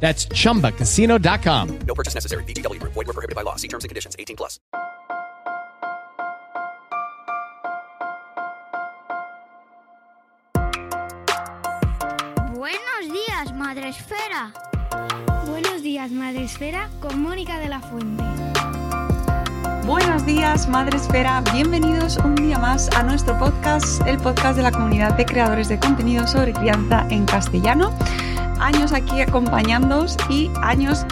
That's chumbacasino.com. No purchase necessary. VGW Group. Void were prohibited by law. See terms and conditions. 18 plus. Buenos días, Madre Esfera. Buenos días, Madre Esfera, con Mónica de la Fuente. Buenos días, Madre Esfera. Bienvenidos un día más a nuestro podcast, el podcast de la comunidad de creadores de contenido sobre crianza en castellano. Años aquí acompañándoos y años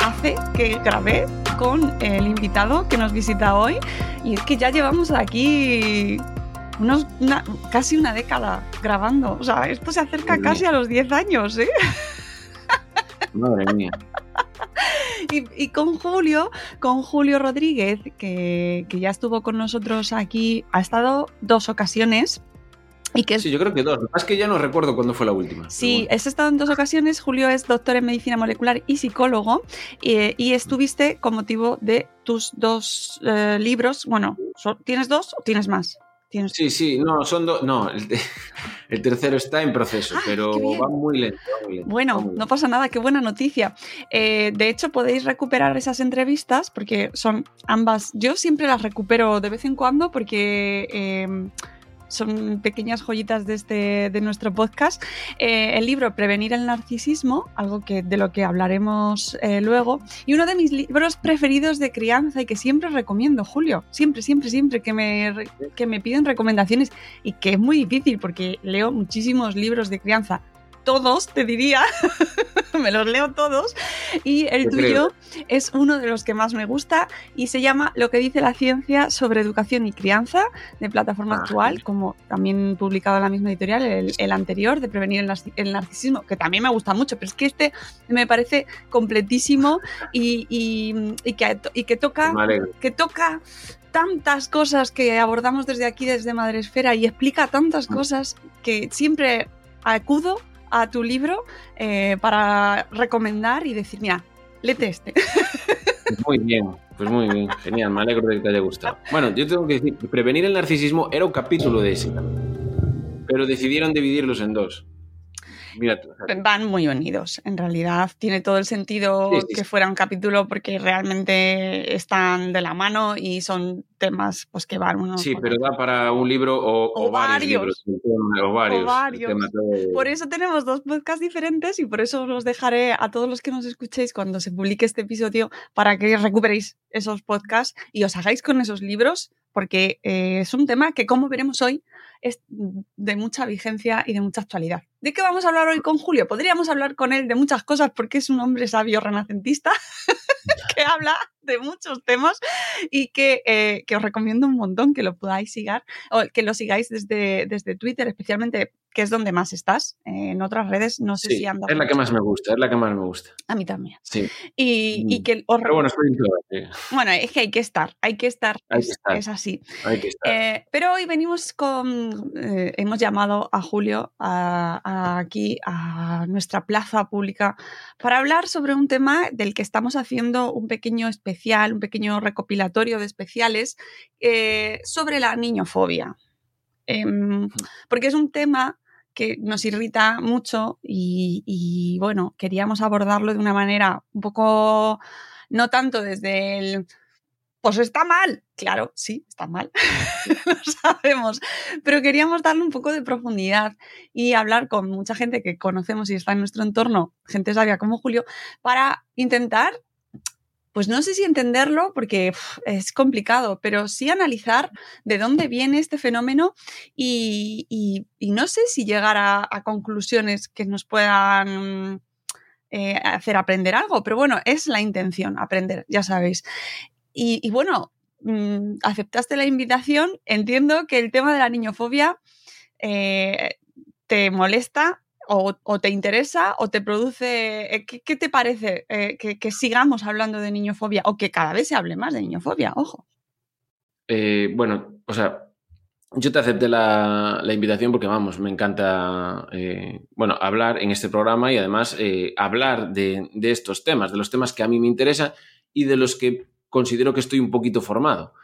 hace que grabé con el invitado que nos visita hoy. Y es que ya llevamos aquí unos, una- casi una década grabando. O sea, esto se acerca Madre casi a los 10 años, ¿eh? Madre mía. Y, y con Julio, con Julio Rodríguez, que, que ya estuvo con nosotros aquí, ha estado dos ocasiones. Y que es, Sí, yo creo que dos. Lo que ya no recuerdo cuándo fue la última. Sí, has estado en dos ocasiones. Julio es doctor en medicina molecular y psicólogo. eh, y estuviste con motivo de tus dos eh, libros. Bueno, ¿tienes dos o tienes más? Tienes... Sí, sí, no, son dos. No, el, te- el tercero está en proceso, Ah, pero va muy lento. va muy lento, va Bueno, muy no pasa nada, qué buena noticia. Eh, de hecho, podéis recuperar esas entrevistas porque son ambas. Yo siempre las recupero de vez en cuando porque eh, son pequeñas joyitas de, este, de nuestro podcast. Eh, el libro Prevenir el narcisismo, algo que, de lo que hablaremos eh, luego. Y uno de mis libros preferidos de crianza y que siempre recomiendo, Julio. Siempre, siempre, siempre que me, que me piden recomendaciones y que es muy difícil porque leo muchísimos libros de crianza todos, te diría, me los leo todos, y el tuyo es uno de los que más me gusta y se llama Lo que dice la ciencia sobre educación y crianza, de plataforma Ah, actual, como también publicado en la misma editorial, el, el anterior, de prevenir el, el narcisismo, que también me gusta mucho, pero es que este me parece completísimo y, y- y que, y que toca que toca tantas cosas que abordamos desde aquí, desde Madresfera, y explica tantas Mm. cosas que siempre acudo a tu libro eh, para recomendar y decir, mira, léete este. Muy bien, pues muy bien. Genial, me alegro de que te haya gustado. Bueno, yo tengo que decir, prevenir el narcisismo era un capítulo de ese. Pero decidieron dividirlos en dos. Mira, tú, Van muy unidos, en realidad. Tiene todo el sentido Sí, sí, que fuera un capítulo porque realmente están de la mano y son temas pues que van uno sí, pero da para un libro o, O o varios varios. libros. O varios. de- Por eso tenemos dos podcasts diferentes y por eso os los dejaré a todos los que nos escuchéis cuando se publique este episodio para que recuperéis esos podcasts y os hagáis con esos libros porque eh, es un tema que como veremos hoy es de mucha vigencia y de mucha actualidad. ¿De qué vamos a hablar hoy con Julio? Podríamos hablar con él de muchas cosas porque es un hombre sabio renacentista que habla de muchos temas y que, eh, que os recomiendo un montón que lo podáis sigar o que lo sigáis desde, desde Twitter, especialmente que es donde más estás. Eh, en otras redes no sé Sí, si andas. es la que más me gusta, es la que más me gusta. A mí también. Sí. Y, y Mm. que os Pero bueno, estoy en bueno, es que hay que estar, hay que estar, Hay es, que estar. es así. Hay que estar. Eh, pero hoy venimos con, eh, hemos llamado a Julio a- a aquí a nuestra plaza pública para hablar sobre un tema del que estamos haciendo un pequeño especial, un pequeño recopilatorio de especiales eh, sobre la niñofobia. Em, porque es un tema que nos irrita mucho y, y, bueno, queríamos abordarlo de una manera un poco, no tanto desde el, pues está mal, claro, sí, está mal, lo sabemos, pero queríamos darle un poco de profundidad y hablar con mucha gente que conocemos y está en nuestro entorno, gente sabia como Julio, para intentar pues no sé si entenderlo porque es complicado, pero sí analizar de dónde viene este fenómeno y, no sé si llegar a, a conclusiones que nos puedan eh, hacer aprender algo, pero bueno, es la intención, aprender, ya sabéis. Y, bueno, mm, aceptaste la invitación, entiendo que el tema de la niñofobia eh, te molesta o, te interesa o te produce... eh, ¿Qué, te parece eh, que, sigamos hablando de niñofobia o que cada vez se hable más de niñofobia? Ojo. Bueno, o sea, yo te acepté la, invitación porque, vamos, me encanta, bueno, hablar en este programa y además hablar de estos temas, de los temas que a mí me interesan y de los que considero que estoy un poquito formado.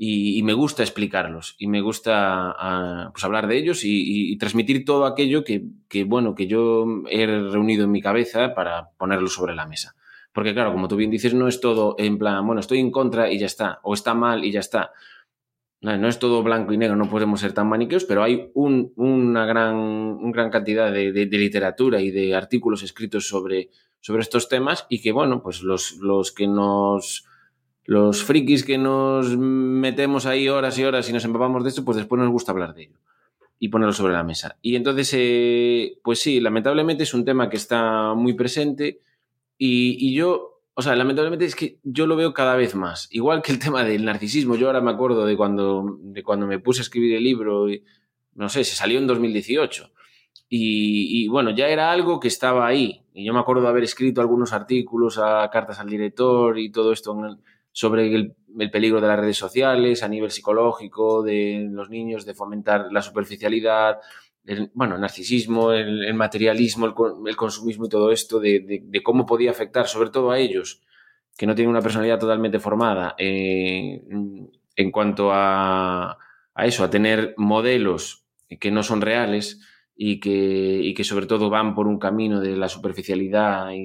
Y, y me gusta explicarlos y me gusta ah, pues hablar de ellos y- y transmitir todo aquello que, que, bueno, que yo he reunido en mi cabeza para ponerlo sobre la mesa. Porque claro, como tú bien dices, no es todo en plan, bueno, estoy en contra y ya está, o está mal y ya está. No, no es todo blanco y negro, no podemos ser tan maniqueos, pero hay un- una gran, un gran cantidad de, de- de literatura y de artículos escritos sobre, sobre estos temas y que, bueno, pues los, los que nos... Los frikis que nos metemos ahí horas y horas y nos empapamos de esto, pues después nos gusta hablar de ello y ponerlo sobre la mesa. Y entonces, eh, pues sí, lamentablemente es un tema que está muy presente y, y yo, o sea, lamentablemente es que yo lo veo cada vez más. Igual que el tema del narcisismo, yo ahora me acuerdo de cuando, de cuando me puse a escribir el libro, y, no sé, se salió en 2018. Y, y, bueno, ya era algo que estaba ahí. Y yo me acuerdo de haber escrito algunos artículos a cartas al director y todo esto en el- sobre el, el peligro de las redes sociales a nivel psicológico, de los niños, de fomentar la superficialidad, el, bueno, el narcisismo, el, materialismo, el, con- el consumismo y todo esto, de, cómo podía afectar, sobre todo a ellos, que no tienen una personalidad totalmente formada, eh, en cuanto a eso, a tener modelos que no son reales y que, y que sobre todo van por un camino de la superficialidad y,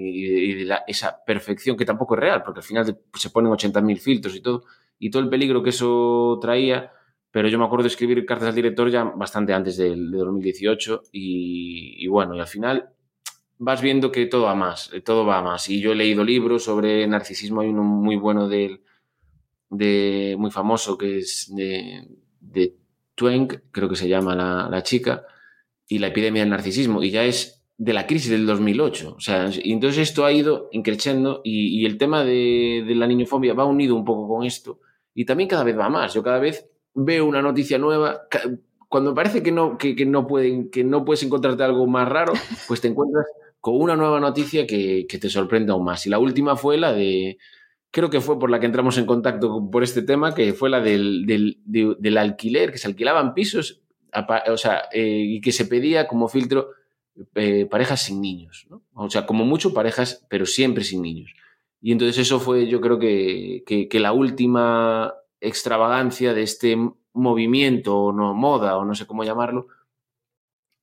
y de la- esa perfección que tampoco es real, porque al final te- se ponen 80.000 filtros y todo, y todo el peligro que eso traía, pero yo me acuerdo de escribir cartas al director ya bastante antes del de 2018 y, y bueno, y al final vas viendo que todo va más, eh, todo va más. Y yo he leído libros sobre narcisismo, hay uno muy bueno del, de, muy famoso que es de, de Twain, creo que se llama la, la chica, y la epidemia del narcisismo, y ya es de la crisis del 2008. O sea, y entonces esto ha ido increciendo y, y el tema de, de la niñofobia va unido un poco con esto y también cada vez va más. Yo cada vez veo una noticia nueva. Cuando me parece que no, que, que no, pueden, que no puedes encontrarte algo más raro, pues te encuentras con una nueva noticia que, que te sorprende aún más. Y la última fue la de, creo que fue por la que entramos en contacto con- por este tema, que fue la del, del, de- del alquiler, que se alquilaban pisos, o sea, eh, y que se pedía como filtro eh, parejas sin niños. O sea, como mucho parejas, pero siempre sin niños. Y entonces eso fue, yo creo que, que, la última extravagancia de este movimiento, o no moda, o no sé cómo llamarlo,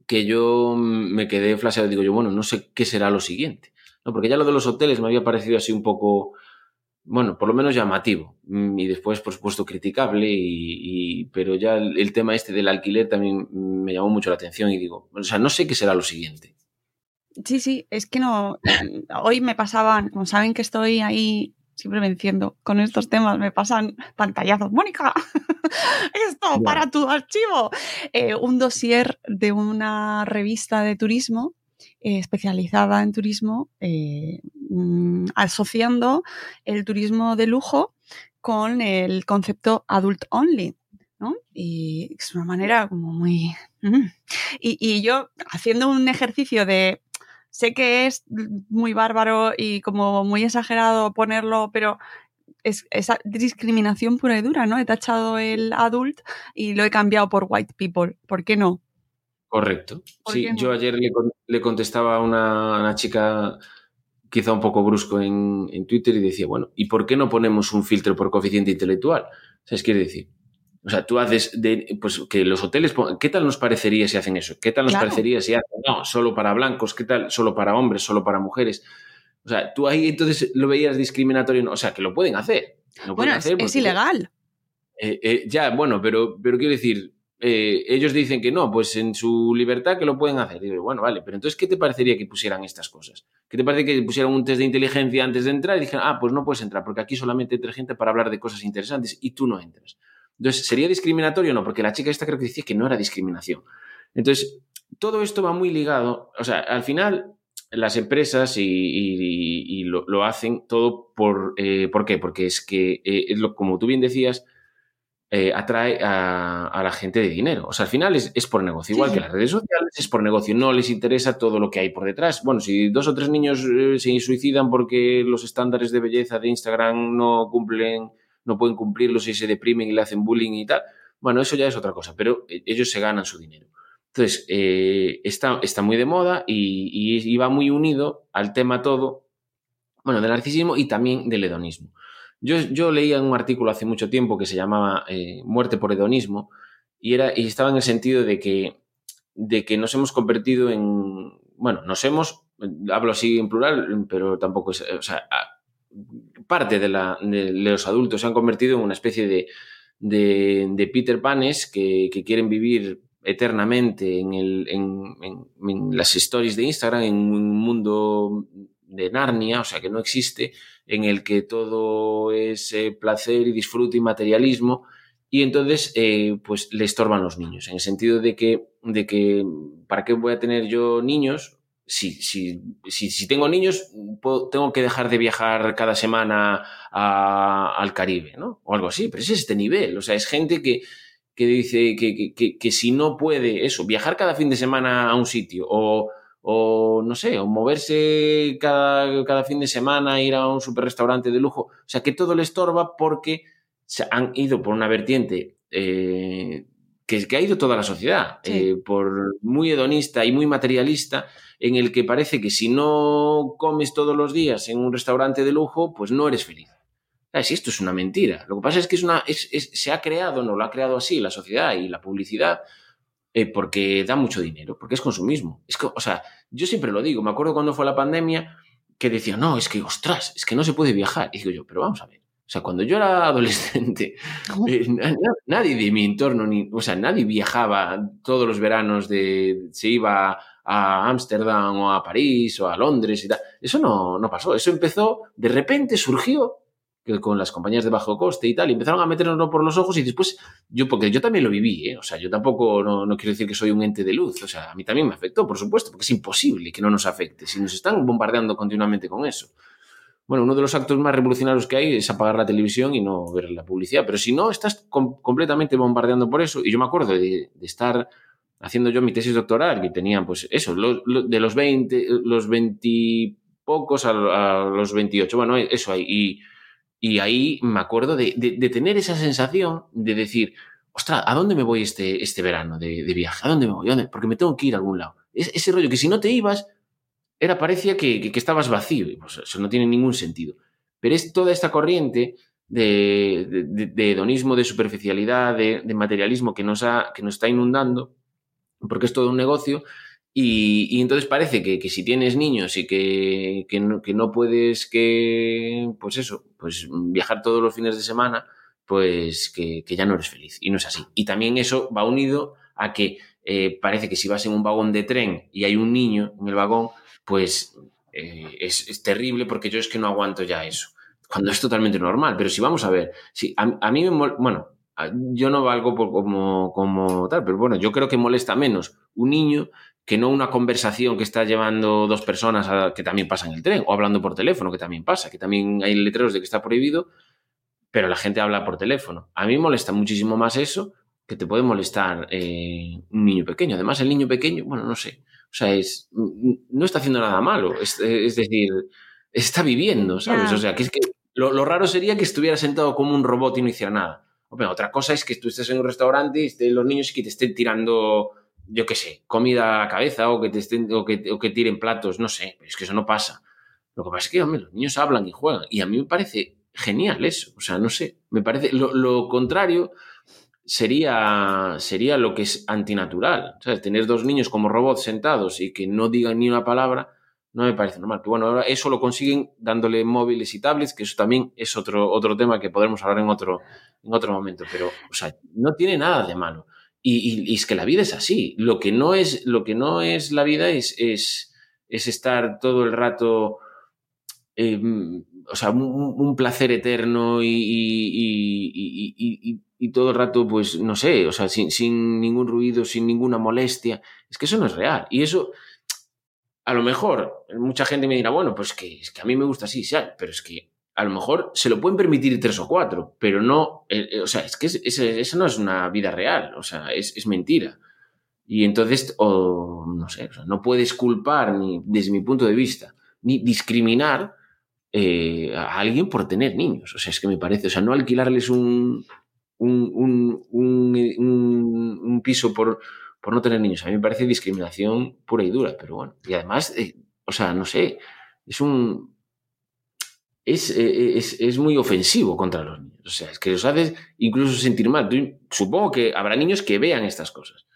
que yo me quedé flasheado y digo yo, bueno, no sé qué será lo siguiente. ¿no? Porque ya lo de los hoteles me había parecido así un poco, bueno, por lo menos llamativo. Mm, Y después, por supuesto, criticable, y, y- pero ya el, el tema este del alquiler también me llamó mucho la atención y digo, o sea, no sé qué será lo siguiente. Sí, sí, es que no. Hoy me pasaban, como saben que estoy ahí siempre venciendo con estos temas, me pasan pantallazos. Mónica, esto para tu archivo. Eh, un dossier de una revista de turismo eh, especializada en turismo, eh, mm, asociando el turismo de lujo con el concepto adult only. ¿no? Y es una manera como muy... mm. Y, y yo haciendo un ejercicio de sé que es muy bárbaro y como muy exagerado ponerlo, pero es esa discriminación pura y dura, ¿no? He tachado el adult y lo he cambiado por white people. ¿Por qué no? Correcto. ¿Por Sí, qué no? yo ayer le, con- le contestaba a una, a una chica quizá un poco brusco en, en Twitter y decía, bueno, ¿y por qué no ponemos un filtro por coeficiente intelectual? ¿Sabes qué quiere decir? O sea, tú haces de, pues que los hoteles, ¿qué tal nos parecería si hacen eso? ¿Qué tal nos Claro. parecería si hacen, no, solo para blancos? ¿Qué tal solo para hombres, solo para mujeres? O sea, tú ahí entonces lo veías discriminatorio, ¿no? o sea, que lo pueden hacer. Lo pueden Bueno, es, hacer es porque- ilegal. eh, eh, ya, bueno, pero, pero quiero decir, eh, ellos dicen que no, pues en su libertad que lo pueden hacer. Digo, bueno, vale, pero entonces, ¿qué te parecería que pusieran estas cosas? ¿Qué te parece que pusieran un test de inteligencia antes de entrar y dijeran, ah, pues no puedes entrar porque aquí solamente entra gente para hablar de cosas interesantes y tú no entras? Entonces, ¿sería discriminatorio no? Porque la chica esta creo que decía que no era discriminación. Entonces, todo esto va muy ligado, o sea, al final las empresas y, y- y lo, lo hacen todo por... eh, ¿Por qué? Porque es que, eh, es lo, como tú bien decías, eh, atrae a, a la gente de dinero. O sea, al final es, es por negocio. Igual sí. que las redes sociales es por negocio. No les interesa todo lo que hay por detrás. Bueno, si dos o tres niños eh, se suicidan porque los estándares de belleza de Instagram no cumplen, no pueden cumplirlos y se deprimen y le hacen bullying y tal, bueno, eso ya es otra cosa, pero eh, ellos se ganan su dinero. Entonces, eh, está, está muy de moda y, y- y va muy unido al tema todo, bueno, del narcisismo y también del hedonismo. Yo, yo leía un artículo hace mucho tiempo que se llamaba eh, Muerte por hedonismo y, era, y estaba en el sentido de que, de que nos hemos convertido en, bueno, nos hemos, hablo así en plural, pero tampoco es, o sea, parte de, la, de los adultos se han convertido en una especie de, de, de Peter Panes que, que quieren vivir eternamente en, el, en, en- en las stories de Instagram, en un mundo de Narnia, o sea, que no existe, en el que todo es eh, placer y disfrute y materialismo, y entonces eh, pues le estorban los niños, en el sentido de que, de que ¿para qué voy a tener yo niños? Si, si, si, si tengo niños, tengo que dejar de viajar cada semana al Caribe, ¿no? O algo así, pero es este nivel, o sea, es gente que, que dice que, que, que si no puede eso, viajar cada fin de semana a un sitio o, o no sé, o moverse cada, cada fin de semana, ir a un super restaurante de lujo, o sea, que todo le estorba porque se han ido por una vertiente eh, que, que ha ido toda la sociedad, Sí. eh, por muy hedonista y muy materialista, en el que parece que si no comes todos los días en un restaurante de lujo, pues no eres feliz. ¿Sabes? Si esto es una mentira. Lo que pasa es que es una, es- es- se ha creado, no lo ha creado así la sociedad y la publicidad, eh, porque da mucho dinero, porque es consumismo. Es que, o sea, yo siempre lo digo, me acuerdo cuando fue la pandemia que decía, no, es que, ostras, es que no se puede viajar. Y digo yo, pero vamos a ver. O sea, cuando yo era adolescente, eh, na- na- nadie de mi entorno, ni, o sea, nadie viajaba todos los veranos de, se iba a Ámsterdam o a París o a Londres y tal. Eso no, no pasó. Eso empezó, de repente surgió que con las compañías de bajo coste y tal, y empezaron a meternos por los ojos y después yo, porque yo también lo viví, ¿eh? o sea, yo tampoco, no, no quiero decir que soy un ente de luz, o sea, a mí también me afectó, por supuesto, porque es imposible que no nos afecte, si nos están bombardeando continuamente con eso. Bueno, uno de los actos más revolucionarios que hay es apagar la televisión y no ver la publicidad, pero si no, estás com- completamente bombardeando por eso, y yo me acuerdo de, de estar haciendo yo mi tesis doctoral, que tenían, pues eso, lo- lo- de los 20, los 20 pocos a, a los 28, bueno, eso ahí, y, y ahí me acuerdo de, de- tener esa sensación de decir, ostras, ¿a dónde me voy este, este verano de, de viaje? ¿A dónde me voy? ¿A dónde? Porque me tengo que ir a algún lado. Es- ese rollo que si no te ibas, era parecía que, que- estabas vacío. Y pues eso no tiene ningún sentido. Pero es toda esta corriente de, hedonismo, de superficialidad, de, de materialismo que nos, ha, que nos está inundando, porque es todo un negocio. Y, entonces parece que, que si tienes niños y que, que no, que no puedes que, pues eso, pues viajar todos los fines de semana, pues que, ya no eres feliz. Y no es así. Y también eso va unido a que eh, parece que si vas en un vagón de tren y hay un niño en el vagón, pues eh, es, es terrible porque yo es que no aguanto ya eso. Cuando es totalmente normal. Pero si vamos a ver, si a, a mí me mol- bueno, yo no valgo por como, como tal, pero bueno, yo creo que molesta menos un niño que no una conversación que está llevando dos personas a- que también pasa en el tren, o hablando por teléfono, que también pasa, que también hay letreros de que está prohibido, pero la gente habla por teléfono. A mí molesta muchísimo más eso que te puede molestar eh, un niño pequeño. Además, el niño pequeño, bueno, no sé, o sea, es, no está haciendo nada malo, es, es decir, está viviendo, ¿sabes? O sea, que es que lo, lo raro sería que estuviera sentado como un robot y no hiciera nada. Hombre, otra cosa es que tú estés en un restaurante y los niños y que te estén tirando, yo qué sé, comida a la cabeza o que te o que, o que tiren platos, no sé, es que eso no pasa. Lo que pasa es que, los niños hablan y juegan. Y a mí me parece genial eso. O sea, no sé. Me parece. Lo, lo contrario sería, sería lo que es antinatural. ¿sabes? Tener dos niños como robots sentados y que no digan ni una palabra, no me parece normal. Bueno, ahora eso lo consiguen dándole móviles y tablets, que eso también es otro, otro tema que podremos hablar en otro, en otro momento. Pero, o sea, no tiene nada de malo. Y, es que la vida es así. Lo que no es, lo que no es la vida es, es, es estar todo el rato, eh, o sea, un, placer eterno y- y todo el rato, pues, no sé, o sea, sin, sin ningún ruido, sin ninguna molestia. Es que eso no es real. Y eso, a lo mejor, mucha gente me dirá, bueno, pues que, es que a mí me gusta así, sí, pero es que a lo mejor se lo pueden permitir tres o cuatro, pero no, eh, eh, o sea, es que es- es- eso no es una vida real, o sea, es, mentira. Y entonces, no sé, o no puedes culpar, ni, desde mi punto de vista, ni discriminar eh, a alguien por tener niños. O sea, es que me parece, o sea, no alquilarles un, piso por, no tener niños. A mí me parece discriminación pura y dura, pero bueno. Y además, o sea, no sé, es un... Es, eh, es, es muy ofensivo contra los niños. O sea, es que los haces incluso sentir mal. Supongo que habrá niños que vean estas cosas.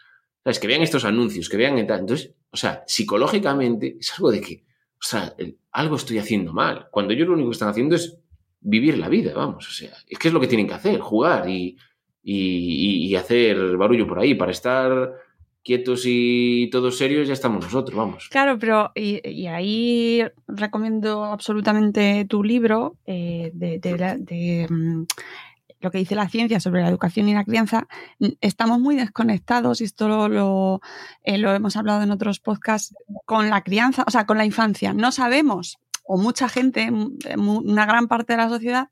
¿Sabes? Que vean estos anuncios, que vean. Entonces, o sea, psicológicamente es algo de que, o sea, algo estoy haciendo mal. Cuando ellos lo único que están haciendo es vivir la vida, vamos. O sea, es que es lo que tienen que hacer, jugar y- y hacer barullo por ahí. Para estar quietos y todos serios ya estamos nosotros, vamos. Claro, pero y, ahí recomiendo absolutamente tu libro eh, de, de mm, lo que dice la ciencia sobre la educación y la crianza. Mm, Estamos muy desconectados, y esto lo, eh, lo hemos hablado en otros podcasts, con la crianza, o sea, con la infancia. No sabemos, o mucha gente, mu- una gran parte de la sociedad,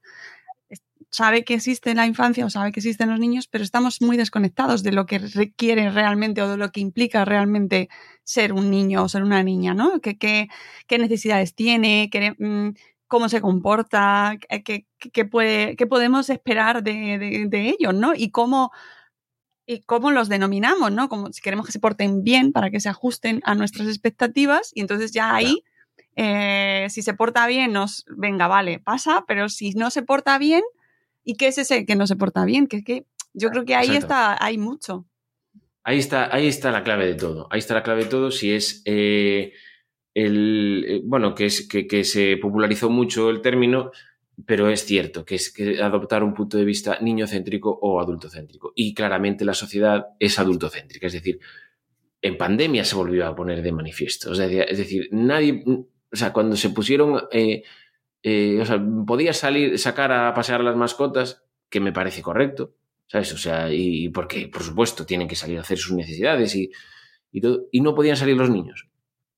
sabe que existe la infancia o sabe que existen los niños, pero estamos muy desconectados de lo que requiere realmente o de lo que implica realmente ser un niño o ser una niña, ¿no? ¿Qué, qué, qué necesidades tiene? ¿Qué, mm, ¿Cómo se comporta? ¿Qué, puede, podemos esperar de, de- de ellos, ¿no? Y cómo, y cómo los denominamos, ¿no? Como si queremos que se porten bien para que se ajusten a nuestras expectativas y entonces ya ahí, eh, si se porta bien, nos, venga, vale, pasa, pero si no se porta bien, ¿y qué es ese que no se porta bien? Que es que yo creo que ahí Exacto. está, hay mucho. Ahí está, ahí está la clave de todo. Ahí está la clave de todo. Si es eh, el. eh, bueno, que, es, que, que se popularizó mucho el término, pero es cierto que es que adoptar un punto de vista niñocéntrico o adultocéntrico. Y claramente la sociedad es adultocéntrica. Es decir, en pandemia se volvió a poner de manifiesto. O sea, es decir, nadie. O sea, cuando se pusieron. eh, eh, o sea, podías salir, sacar a pasear a las mascotas, que me parece correcto. ¿Sabes? O sea, y porque, por supuesto, tienen que salir a hacer sus necesidades y, y todo, y no podían salir los niños.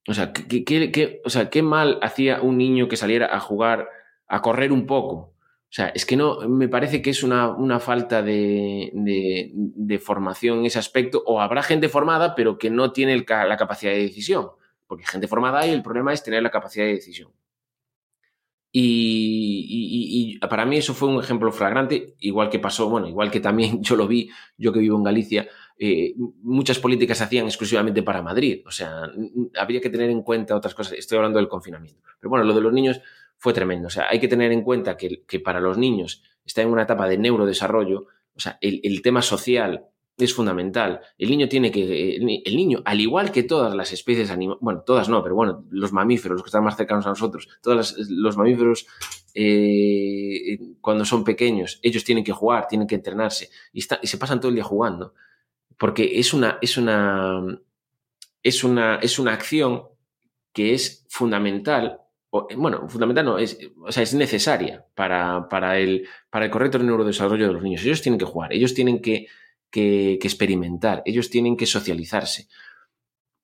O sea, ¿qué, qué- qué- o sea, qué mal hacía un niño que saliera a jugar, a correr un poco. O sea, es que no, me parece que es una, una falta de, de- de formación en ese aspecto, o habrá gente formada, pero que no tiene el la capacidad de decisión. Porque gente formada hay, el problema es tener la capacidad de decisión. Y, para mí eso fue un ejemplo flagrante, igual que pasó, bueno, igual que también yo lo vi, yo que vivo en Galicia, eh, muchas políticas se hacían exclusivamente para Madrid. O sea, habría que tener en cuenta otras cosas. Estoy hablando del confinamiento. Pero bueno, lo de los niños fue tremendo. O sea, hay que tener en cuenta que, que para los niños está en una etapa de neurodesarrollo. O sea, el, el tema social es fundamental. El niño tiene que. El, ni- el niño, al igual que todas las especies animales, bueno, todas no, pero bueno, los mamíferos, los que están más cercanos a nosotros, todos los mamíferos, eh, cuando son pequeños, ellos tienen que jugar, tienen que entrenarse y, y se pasan todo el día jugando. Porque es una, es una, es una, es una acción que es fundamental, eh, bueno, fundamental no, es, o sea, es necesaria para, para, el, para el correcto neurodesarrollo de los niños. Ellos tienen que jugar, ellos tienen que, que, experimentar, ellos tienen que socializarse.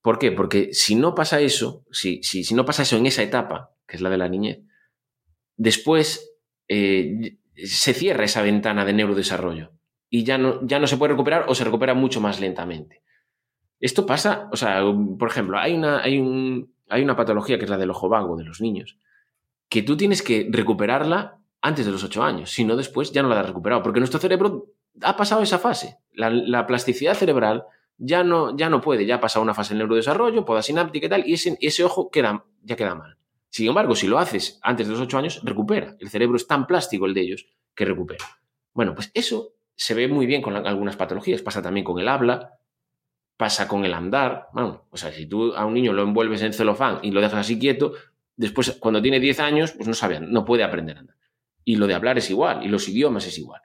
¿Por qué? Porque si no pasa eso, si, si, si no pasa eso en esa etapa, que es la de la niñez, después eh, se cierra esa ventana de neurodesarrollo y ya no, ya no se puede recuperar o se recupera mucho más lentamente. Esto pasa, o sea, por ejemplo, hay una, hay, un, hay una patología que es la del ojo vago de los niños, que tú tienes que recuperarla antes de los ocho años, si no después ya no la has recuperado, porque nuestro cerebro ha pasado esa fase. La, la plasticidad cerebral ya no, ya no puede, ya ha pasado una fase del neurodesarrollo, poda sináptica y tal, y ese, ojo queda, ya queda mal. Sin embargo, si lo haces antes de los ocho años, recupera. El cerebro es tan plástico el de ellos que recupera. Bueno, pues eso se ve muy bien con algunas patologías. Pasa también con el habla, pasa con el andar. Bueno, o sea, si tú a un niño lo envuelves en celofán y lo dejas así quieto, después, cuando tiene 10 años, pues no sabe, no puede aprender a andar. Y lo de hablar es igual, y los idiomas es igual.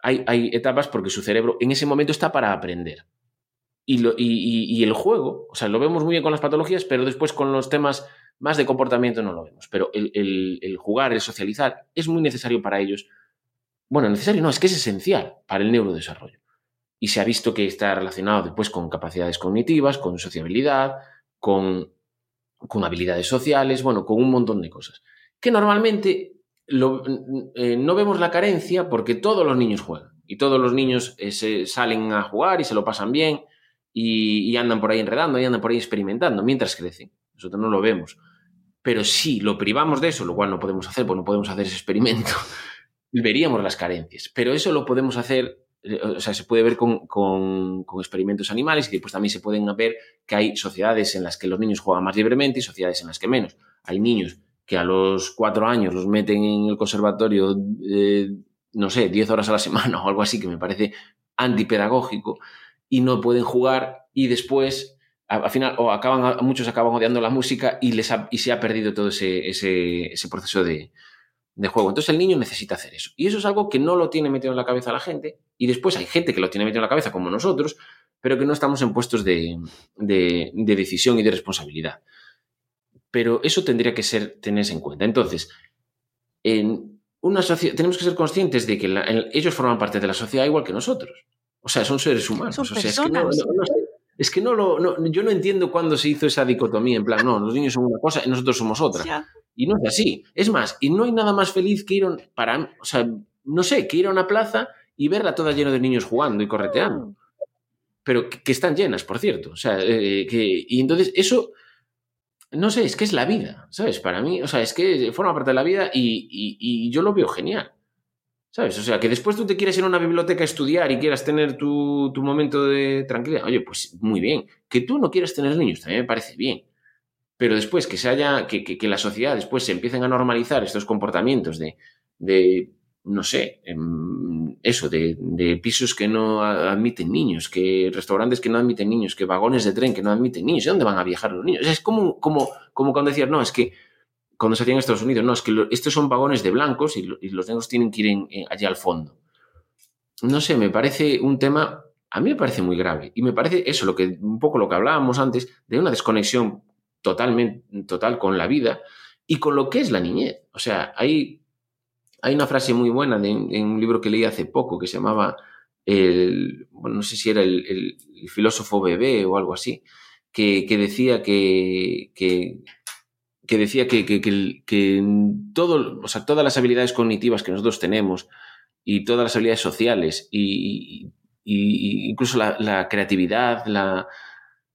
Hay, etapas porque su cerebro en ese momento está para aprender. Y, lo- y- y- el juego, o sea, lo vemos muy bien con las patologías, pero después con los temas más de comportamiento no lo vemos. Pero el, el- el jugar, el socializar, es muy necesario para ellos. Bueno, necesario no, es que es esencial para el neurodesarrollo. Y se ha visto que está relacionado después con capacidades cognitivas, con sociabilidad, con, con habilidades sociales, bueno, con un montón de cosas. Que normalmente eh, no vemos la carencia porque todos los niños juegan y todos los niños eh, se salen a jugar y se lo pasan bien y, y andan por ahí enredando y andan por ahí experimentando mientras crecen. Nosotros no lo vemos. Pero si lo privamos de eso, lo cual no podemos hacer, pues no podemos hacer ese experimento, veríamos las carencias. Pero eso lo podemos hacer, eh, o sea, se puede ver con, con- con experimentos animales y después también se pueden ver que hay sociedades en las que los niños juegan más libremente y sociedades en las que menos. Hay niños que a los cuatro años los meten en el conservatorio, eh, no sé, 10 horas a la semana o algo así, que me parece antipedagógico, y no pueden jugar y después, al final, o acaban, muchos acaban odiando la música y, les ha- y se ha perdido todo ese, ese, ese proceso de, de juego. Entonces el niño necesita hacer eso. Y eso es algo que no lo tiene metido en la cabeza la gente. Y después hay gente que lo tiene metido en la cabeza, como nosotros, pero que no estamos en puestos de, de- de decisión y de responsabilidad. Pero eso tendría que ser tenerse en cuenta. Entonces, en una socie- tenemos que ser conscientes de que la- en- ellos forman parte de la sociedad igual que nosotros. O sea, son seres humanos. Son o sea, es que no. Es que no lo, no- yo no entiendo cuándo se hizo esa dicotomía, en plan, no, los niños son una cosa y nosotros somos otra. Ya. Y no es así. Es más, y no hay nada más feliz que ir a, para, o sea, no sé, que ir a una plaza y verla toda llena de niños jugando y correteando. Pero que, que están llenas, por cierto. O sea, eh, que, y entonces eso, no sé, es que es la vida, ¿sabes? Para mí, o sea, es que forma parte de la vida y, y- yo lo veo genial. ¿Sabes? O sea, que después tú te quieres ir a una biblioteca a estudiar y quieras tener tu, tu momento de tranquilidad. Oye, pues muy bien. Que tú no quieras tener niños también me parece bien. Pero después que se haya, que, que, que la sociedad después se empiecen a normalizar estos comportamientos de, de no sé, em, eso, de, pisos que no admiten niños, que restaurantes que no admiten niños, que vagones de tren que no admiten niños. ¿De dónde van a viajar los niños? Es como, como, cuando decías, no, es que cuando se hacía Estados Unidos, no, es que estos son vagones de blancos y, lo- y los negros tienen que ir allá al fondo. No sé, me parece un tema, a mí me parece muy grave. Y me parece eso, lo que, un poco lo que hablábamos antes, de una desconexión totalmente, total con la vida y con lo que es la niñez. O sea, hay, hay una frase muy buena de, en un libro que leí hace poco que se llamaba, el, no sé si era el, filósofo bebé o algo así, que, que decía que, que, que decía que, o sea, todas las habilidades cognitivas que nosotros tenemos y todas las habilidades sociales y, incluso la, creatividad, la,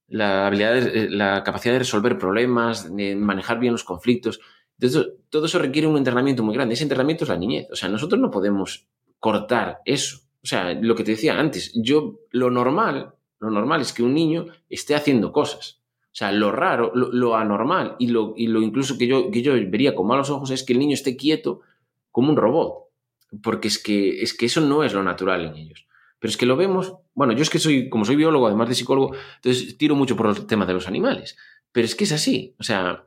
de- la capacidad de resolver problemas, de manejar bien los conflictos, entonces, todo eso requiere un entrenamiento muy grande. Ese entrenamiento es la niñez. O sea, nosotros no podemos cortar eso. O sea, lo que te decía antes, yo lo normal, lo normal es que un niño esté haciendo cosas. O sea, lo raro, lo, anormal y lo, incluso que yo, que yo vería con malos ojos es que el niño esté quieto como un robot. Porque es que, es que eso no es lo natural en ellos. Pero es que lo vemos, bueno, yo es que soy, como soy biólogo, además de psicólogo, entonces tiro mucho por el tema de los animales. Pero es que es así. O sea,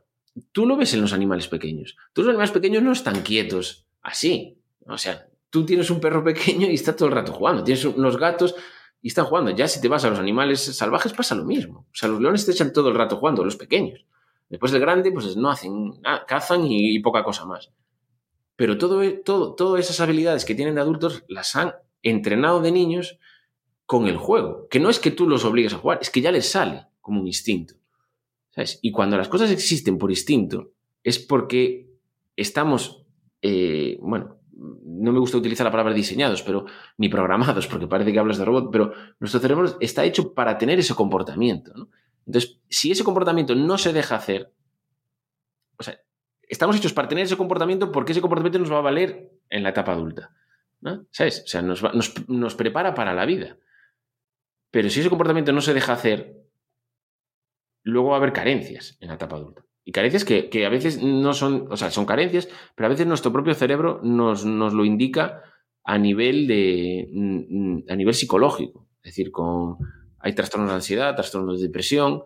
tú lo ves en los animales pequeños. Tú los animales pequeños no están quietos así. O sea, tú tienes un perro pequeño y está todo el rato jugando. Tienes unos gatos y están jugando. Ya si te vas a los animales salvajes pasa lo mismo. O sea, los leones te echan todo el rato jugando, los pequeños. Después del grande, pues no hacen nada, cazan y, poca cosa más. Pero todo, todo, todas esas habilidades que tienen de adultos las han entrenado de niños con el juego. Que no es que tú los obligues a jugar, es que ya les sale como un instinto. ¿Sabes? Y cuando las cosas existen por instinto, es porque estamos, eh, bueno, no me gusta utilizar la palabra diseñados, pero ni programados, porque parece que hablas de robot, pero nuestro cerebro está hecho para tener ese comportamiento. Entonces, si ese comportamiento no se deja hacer, o sea, estamos hechos para tener ese comportamiento porque ese comportamiento nos va a valer en la etapa adulta. ¿no? ¿Sabes? O sea, nos, nos, nos prepara para la vida. Pero si ese comportamiento no se deja hacer, luego va a haber carencias en la etapa adulta. Y carencias que, que, a veces no son, o sea, son carencias, pero a veces nuestro propio cerebro nos, nos lo indica a nivel de a nivel psicológico. Es decir, con, hay trastornos de ansiedad, trastornos de depresión,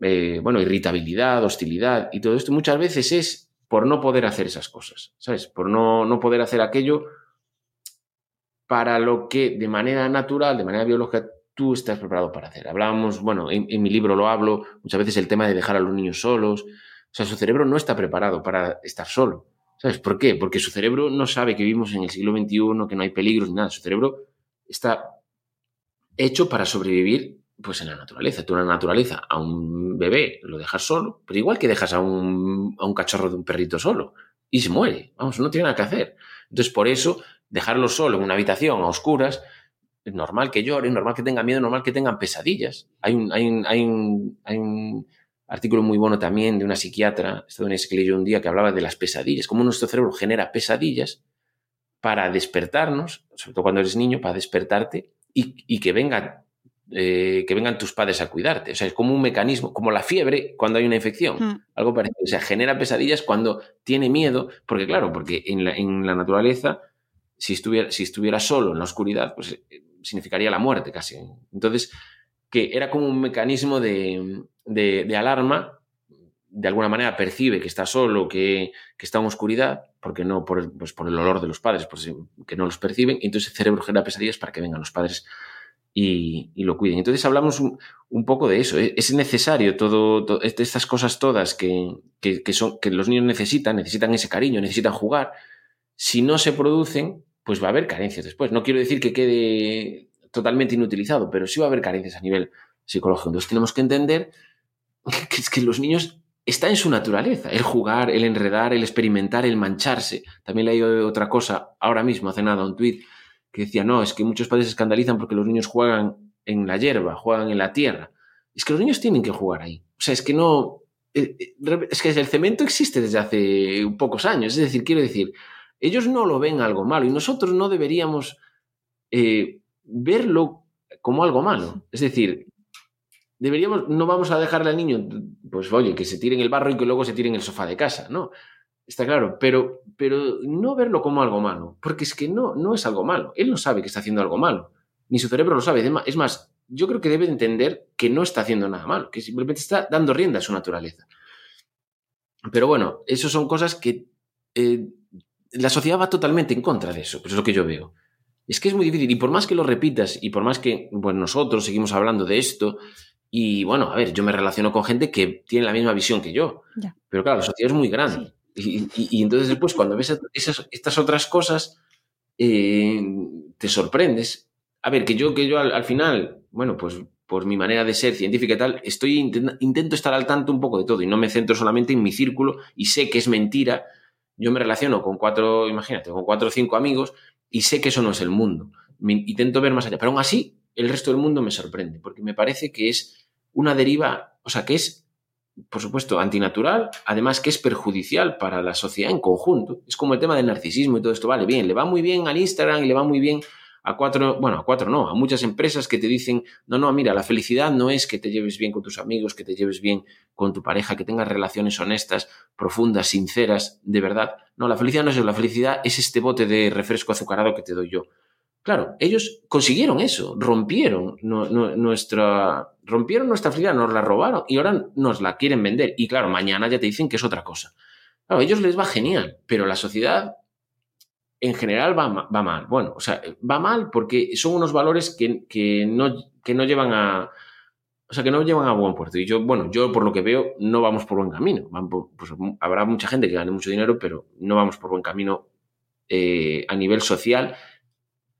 eh, bueno, irritabilidad, hostilidad, y todo esto muchas veces es por no poder hacer esas cosas, ¿sabes? Por no, no poder hacer aquello para lo que de manera natural, de manera biológica, tú estás preparado para hacer. Hablábamos, bueno, en, mi libro lo hablo, muchas veces el tema de dejar a los niños solos. O sea, su cerebro no está preparado para estar solo. ¿Sabes por qué? Porque su cerebro no sabe que vivimos en el siglo XXI, que no hay peligros ni nada. Su cerebro está hecho para sobrevivir pues en la naturaleza. Tú en la naturaleza a un bebé lo dejas solo, pero igual que dejas a un, a un cachorro de un perrito solo y se muere. Vamos, no tiene nada que hacer. Entonces, por eso, dejarlo solo en una habitación a oscuras, normal que llore, es normal que tenga miedo, es normal que tengan pesadillas. Hay un, hay un, hay un, hay un artículo muy bueno también de una psiquiatra estadounidense que leyó un día que hablaba de las pesadillas, cómo nuestro cerebro genera pesadillas para despertarnos, sobre todo cuando eres niño, para despertarte y, y que vengan eh, que vengan tus padres a cuidarte. O sea, es como un mecanismo, como la fiebre cuando hay una infección. Mm. Algo parecido. O sea, genera pesadillas cuando tiene miedo, porque claro, porque en la, en la naturaleza, si estuviera, si estuviera solo en la oscuridad, pues eh, significaría la muerte casi. Entonces, que era como un mecanismo de, de, alarma, de alguna manera percibe que está solo, que, está en oscuridad, porque no por el, pues por el olor de los padres, pues, que no los perciben, y entonces el cerebro genera pesadillas para que vengan los padres y, y, lo cuiden. Entonces hablamos un, un, poco de eso. Es necesario todo, estas cosas todas que, que, son, que los niños necesitan, necesitan ese cariño, necesitan jugar. Si no se producen, pues va a haber carencias después. No quiero decir que quede totalmente inutilizado, pero sí va a haber carencias a nivel psicológico. Entonces tenemos que entender que es que los niños está en su naturaleza, el jugar, el enredar, el experimentar, el mancharse. También leí otra cosa ahora mismo, hace nada, un tuit que decía, no, es que muchos padres se escandalizan porque los niños juegan en la hierba, juegan en la tierra. Es que los niños tienen que jugar ahí. O sea, es que no... Es que el cemento existe desde hace pocos años. Es decir, quiero decir, ellos no lo ven algo malo y nosotros no deberíamos eh, verlo como algo malo. Es decir, deberíamos, no vamos a dejarle al niño, pues oye, que se tire en el barro y que luego se tire en el sofá de casa, ¿no? Está claro, pero, pero no verlo como algo malo, porque es que no, no es algo malo. Él no sabe que está haciendo algo malo, ni su cerebro lo sabe. Es más, yo creo que debe entender que no está haciendo nada malo, que simplemente está dando rienda a su naturaleza. Pero bueno, eso son cosas que eh, la sociedad va totalmente en contra de eso, pues es lo que yo veo. Es que es muy difícil, y por más que lo repitas, y por más que bueno, nosotros seguimos hablando de esto, y bueno, a ver, yo me relaciono con gente que tiene la misma visión que yo, Ya. pero claro, la sociedad es muy grande. Sí. Y, y, y, entonces después cuando ves esas, estas otras cosas, eh, te sorprendes. A ver, que yo, que yo al, al, final, bueno, pues por mi manera de ser científica y tal, estoy intent, intento estar al tanto un poco de todo y no me centro solamente en mi círculo y sé que es mentira. Yo me relaciono con cuatro, imagínate, con cuatro o cinco amigos y sé que eso no es el mundo. Intento ver más allá, pero aún así el resto del mundo me sorprende porque me parece que es una deriva, o sea, que es por supuesto, antinatural, además que es perjudicial para la sociedad en conjunto. Es como el tema del narcisismo y todo esto, vale, bien, le va muy bien al Instagram y le va muy bien a cuatro, bueno, a cuatro no, a muchas empresas que te dicen, no, no, mira, la felicidad no es que te lleves bien con tus amigos, que te lleves bien con tu pareja, que tengas relaciones honestas, profundas, sinceras, de verdad. No, la felicidad no es eso, la felicidad es este bote de refresco azucarado que te doy yo. Claro, ellos consiguieron eso, rompieron nuestra, rompieron nuestra felicidad, nos la robaron y ahora nos la quieren vender. Y claro, mañana ya te dicen que es otra cosa. Claro, a ellos les va genial, pero la sociedad en general va, mal. Bueno, o sea, va mal porque son unos valores que, que, no, que no llevan a, o sea, que no llevan a buen puerto. Y yo, bueno, yo por lo que veo, no vamos por buen camino. Pues, habrá mucha gente que gane mucho dinero, pero no vamos por buen camino eh, a nivel social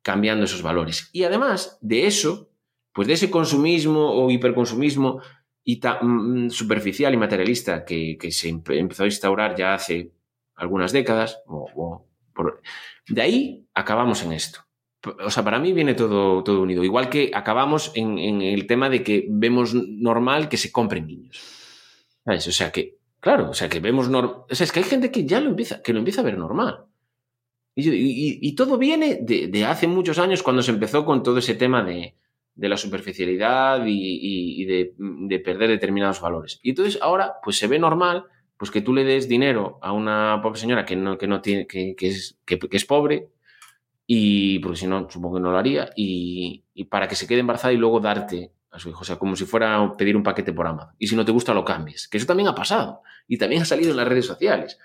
cambiando esos valores. Y además de eso, pues de ese consumismo o hiperconsumismo y tan, mm, superficial y materialista que, se empezó a instaurar ya hace algunas décadas, o de ahí acabamos en esto. O sea, para mí viene todo, todo unido. Igual que acabamos en, el tema de que vemos normal que se compren niños. ¿Sabes? O sea que, claro, o sea que vemos normal. O sea, es que hay gente que ya lo empieza, que lo empieza a ver normal. Y, todo viene de, hace muchos años cuando se empezó con todo ese tema de, de la superficialidad y, y de, de, perder determinados valores. Y entonces ahora pues se ve normal pues que tú le des dinero a una pobre señora que no, que no tiene, que, que es, que, es pobre, y porque si no, supongo que no lo haría, y, y, para que se quede embarazada y luego darte a su hijo. O sea, como si fuera pedir un paquete por Amazon. Y si no te gusta, lo cambies. Que eso también ha pasado. Y también ha salido en las redes sociales.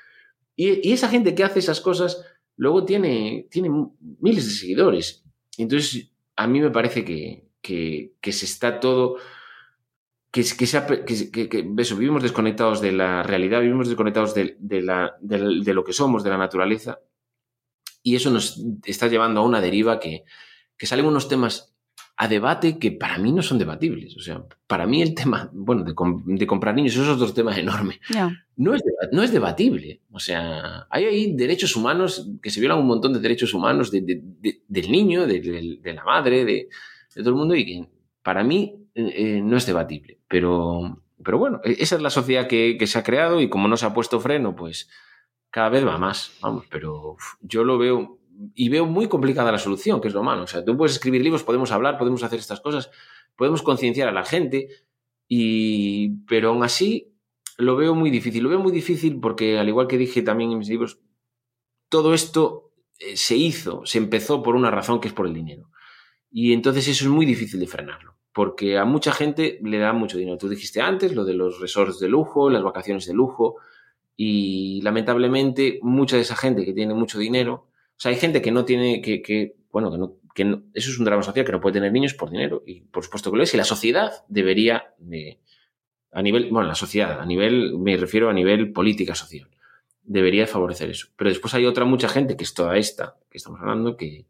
Y, y esa gente que hace esas cosas luego tiene, tiene miles de seguidores. entonces, a mí me parece que, que, que se está todo que, que, que, que, eso, vivimos desconectados de la realidad, vivimos desconectados de, de, la, de, de, lo que somos, de la naturaleza, y eso nos está llevando a una deriva que, que salen unos temas a debate que para mí no son debatibles. O sea, para mí el tema, bueno, de, comprar niños, eso es otro tema enorme. Yeah. No, es, no es debatible. O sea, hay ahí derechos humanos, que se violan un montón de derechos humanos de, de, del niño, de, la madre, de, todo el mundo, y que para mí eh, no es debatible. Pero, pero bueno, e-, esa es la sociedad que, se ha creado y como no se ha puesto freno, pues cada vez va más. Vamos, pero yo lo veo y veo muy complicada la solución, que es lo malo. O sea, tú puedes escribir libros, podemos hablar, podemos hacer estas cosas, podemos concienciar a la gente, y, pero aún así lo veo muy difícil. Lo veo muy difícil porque, al igual que dije también en mis libros, todo esto eh, se hizo, se empezó por una razón que es por el dinero. Y entonces eso es muy difícil de frenarlo, porque a mucha gente le da mucho dinero. Tú dijiste antes lo de los resorts de lujo, las vacaciones de lujo, y lamentablemente mucha de esa gente que tiene mucho dinero, o sea, hay gente que no tiene, que, bueno, que no, eso es un drama social, que no puede tener niños por dinero, y por supuesto que lo es, y la sociedad debería, de, a nivel, bueno, la sociedad, a nivel, me refiero a nivel política social, debería favorecer eso. Pero después hay otra mucha gente, que es toda esta que estamos hablando, que,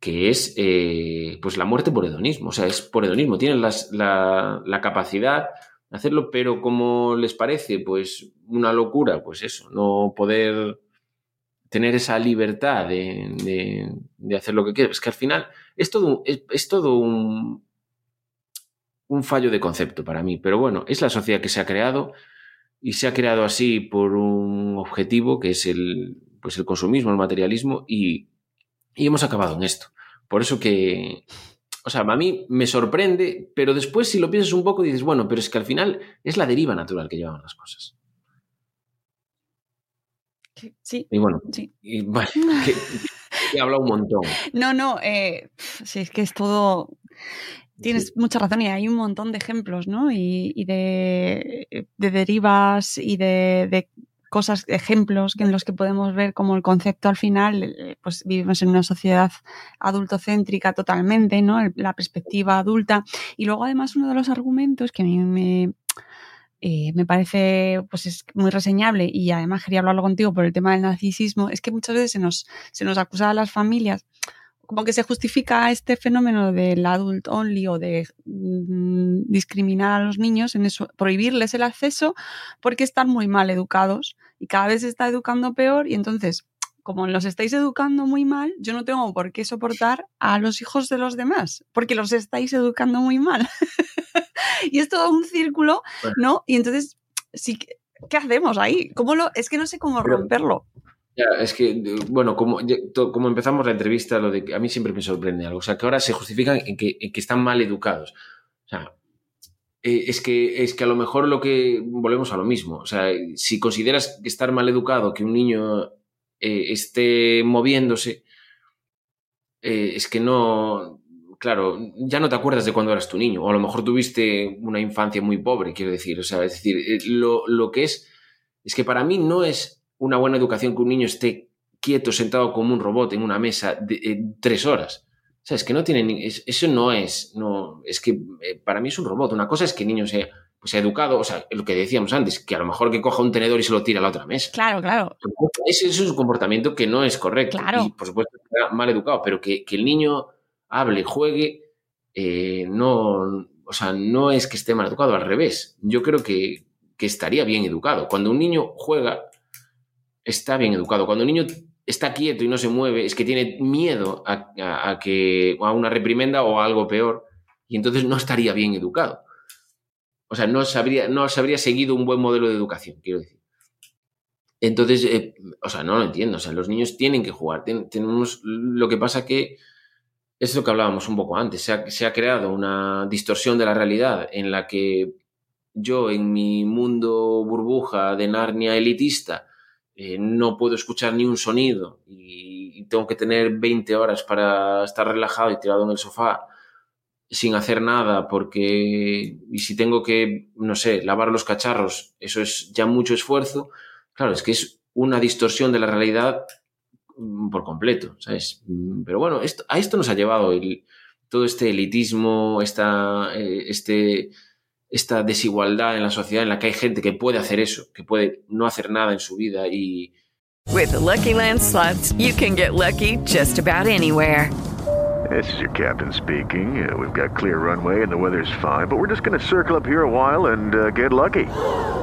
que es eh, pues la muerte por hedonismo, o sea, es por hedonismo, tienen las, la, la capacidad de hacerlo, pero como les parece, pues una locura, pues eso, no poder tener esa libertad de, de, hacer lo que quieres. Es que al final es todo, es, es todo un, un, fallo de concepto para mí. Pero bueno, es la sociedad que se ha creado y se ha creado así por un objetivo que es el, pues el consumismo, el materialismo y, y hemos acabado en esto. Por eso que, o sea, a mí me sorprende, pero después si lo piensas un poco dices, bueno, pero es que al final es la deriva natural que llevan las cosas. Sí. Y bueno, sí. y, bueno que, que he hablado un montón. No, no, eh, sí, es que es todo. Tienes sí. mucha razón y hay un montón de ejemplos, ¿no? Y, y de, de, derivas y de, de, cosas, ejemplos en los que podemos ver como el concepto al final, eh, pues vivimos en una sociedad adultocéntrica totalmente, ¿no? La perspectiva adulta. Y luego además uno de los argumentos que a mí me, eh, me parece pues es muy reseñable y además quería hablarlo contigo por el tema del narcisismo, es que muchas veces se nos, se nos acusa a las familias como que se justifica este fenómeno del adult only o de mmm, discriminar a los niños en eso, prohibirles el acceso porque están muy mal educados y cada vez se está educando peor y entonces como los estáis educando muy mal, yo no tengo por qué soportar a los hijos de los demás, porque los estáis educando muy mal. y es todo un círculo, ¿no? Y entonces, sí, ¿qué hacemos ahí? ¿Cómo lo, es que no sé cómo romperlo. Es que, bueno, como, como empezamos la entrevista, lo de que a mí siempre me sorprende algo. O sea, que ahora se justifican en que, que están mal educados. O sea, eh, es, que, es que a lo mejor lo que volvemos a lo mismo. O sea, si consideras que estar mal educado, que un niño eh, esté moviéndose, eh, es que no, claro, ya no te acuerdas de cuando eras tu niño, o a lo mejor tuviste una infancia muy pobre, quiero decir, o sea, es decir, lo, lo que es, es que para mí no es una buena educación que un niño esté quieto, sentado como un robot en una mesa de, eh, tres horas. O sea, es que no tiene, es, eso no es, no, es que eh, para mí es un robot. Una cosa es que el niño sea, pues, sea educado, o sea, lo que decíamos antes, que a lo mejor que coja un tenedor y se lo tira a la otra mesa. Claro, claro. Ese es un comportamiento que no es correcto. Claro. Y por supuesto está mal educado, pero que, que el niño hable, juegue, eh, no, o sea, no es que esté mal educado, al revés. Yo creo que, que estaría bien educado. Cuando un niño juega, está bien educado. Cuando un niño está quieto y no se mueve, es que tiene miedo a, que, a una reprimenda o a algo peor, y entonces no estaría bien educado. O sea, no, sabría, no se habría seguido un buen modelo de educación, quiero decir. Entonces, eh, o sea, no lo entiendo. O sea, los niños tienen que jugar. Ten, tenemos, lo que pasa que es lo que hablábamos un poco antes. Se ha creado una distorsión de la realidad en la que yo, en mi mundo burbuja de Narnia elitista, eh, no puedo escuchar ni un sonido y, tengo que tener 20 horas para estar relajado y tirado en el sofá sin hacer nada porque y si tengo que no sé lavar los cacharros eso es ya mucho esfuerzo claro es que es una distorsión de la realidad mm, por completo, ¿sabes? Mm, Pero bueno, esto, a esto nos ha llevado el, todo este elitismo, esta, eh, este, esta desigualdad en la sociedad en la que hay gente que puede hacer eso, que puede no hacer nada en su vida y... With the Lucky Land slots, you can get lucky just about anywhere. This is your captain speaking. Uh, we've got clear runway and the weather's fine, but we're just going to circle up here a while and uh, get lucky.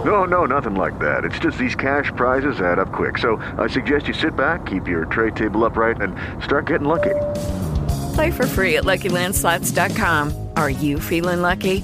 No, no, nothing like that. It's just these cash prizes add up quick. So I suggest you sit back, keep your tray table upright, and start getting lucky. Play for free at LuckyLandSlots.com. Are you feeling lucky?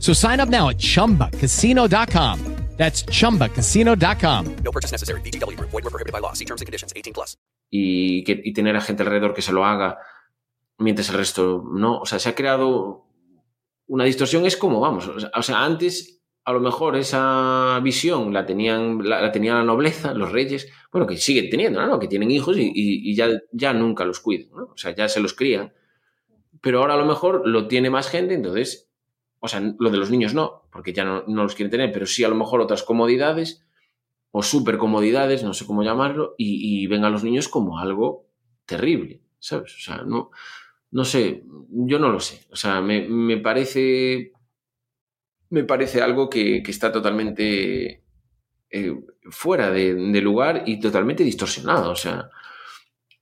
So sign up now at chumbacasino.com. That's chumbacasino.com. No purchase necessary. VGW Group. Void were prohibited by law. See terms and conditions. 18 plus. y, que, y tener a gente alrededor que se lo haga mientras el resto no. O sea, se ha creado una distorsión. Es como, vamos, o sea, o sea, antes a lo mejor esa visión la tenían la, la tenía la nobleza, los reyes, bueno, que siguen teniendo, ¿no? Que tienen hijos y, y- y ya, ya nunca los cuidan, ¿no? O sea, ya se los crían. Pero ahora a lo mejor lo tiene más gente, entonces, o sea, lo de los niños no, porque ya no, no los quieren tener, pero sí a lo mejor otras comodidades o super comodidades, no sé cómo llamarlo, y, y ven a los niños como algo terrible, ¿sabes? O sea, no, no sé, yo no lo sé. O sea, me, me parece. Me parece algo que, que está totalmente eh, fuera de, lugar y totalmente distorsionado. O sea,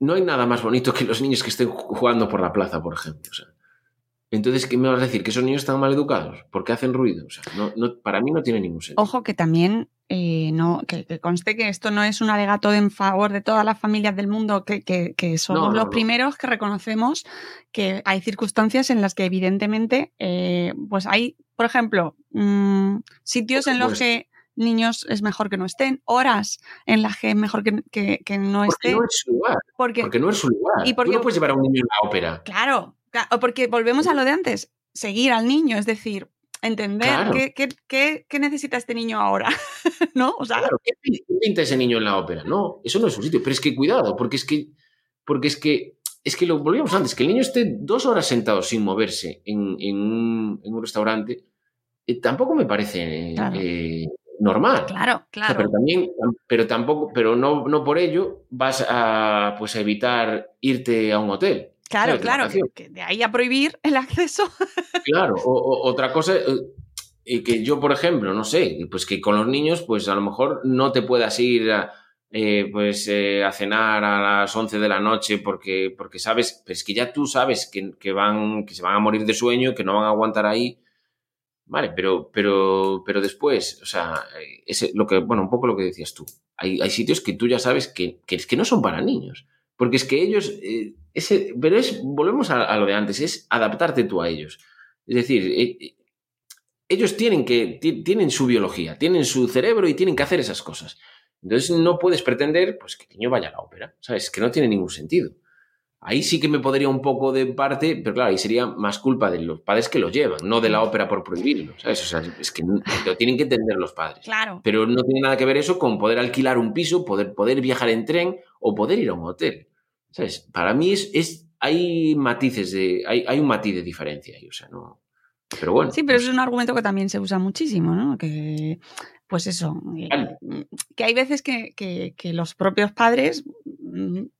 no hay nada más bonito que los niños que estén jugando por la plaza, por ejemplo. Entonces, ¿qué me vas a decir? ¿Que esos niños están mal educados? ¿Porque hacen ruido? O sea, no, no- para mí no tiene ningún sentido. Ojo que también eh, no, que, que conste que esto no es un alegato en favor de todas las familias del mundo, que, que- que somos No, los primeros que reconocemos que hay circunstancias en las que evidentemente, eh, pues hay, por ejemplo, mm, sitios Por en los que niños es mejor que no estén, horas en las que es mejor que, que- que no Porque estén. no es su lugar. Porque, Porque no es su lugar. y porque- Tú no puedes llevar a un niño a la ópera. Claro, porque volvemos a lo de antes, seguir al niño, es decir, entender Claro. qué, qué- qué- qué necesita este niño ahora, ¿no? O sea, Claro, ¿qué pi- qué pinta ese niño en la ópera? No, eso no es su sitio. Pero es que cuidado, porque es que, porque es que, es que lo volvíamos antes, que el niño esté dos horas sentado sin moverse en, en un, en un restaurante, eh, tampoco me parece Claro. eh, normal. claro, O sea, claro. pero también, pero tampoco, pero no, no por ello vas a pues a evitar irte a un hotel. Claro, claro, que, de ahí a prohibir el acceso. Claro, o, o- otra cosa, eh, y que yo, por ejemplo, no sé, pues que con los niños, pues a lo mejor no te puedas ir a, eh, pues, eh, a cenar a las 11 de la noche porque, porque sabes, pero es que ya tú sabes que, que van, que se van a morir de sueño, que no van a aguantar ahí. Vale, pero, pero, pero después, o sea, eh, ese, lo que, bueno, un poco lo que decías tú. Hay, hay sitios que tú ya sabes que, que, es que no son para niños. Porque es que ellos, eh, ese, pero es, volvemos a, a lo de antes, es adaptarte tú a ellos. Es decir, eh, eh, ellos tienen que, ti- tienen su biología, tienen su cerebro y tienen que hacer esas cosas. Entonces no puedes pretender pues, que el niño vaya a la ópera, ¿sabes? Que no tiene ningún sentido. Ahí sí que me podría un poco de parte, pero claro, ahí sería más culpa de los padres que lo llevan, no de la ópera por prohibirlo, ¿sabes? O sea, es que lo tienen que entender los padres. Claro. Pero no tiene nada que ver eso con poder alquilar un piso, poder, poder viajar en tren o poder ir a un hotel. ¿Sabes? Para mí es, es hay matices de. Hay, hay un matiz de diferencia ahí, o sea, no. Pero bueno. Sí, pero no es un argumento que también se usa muchísimo, ¿no? Que, pues eso, eh, que hay veces que, que- que los propios padres,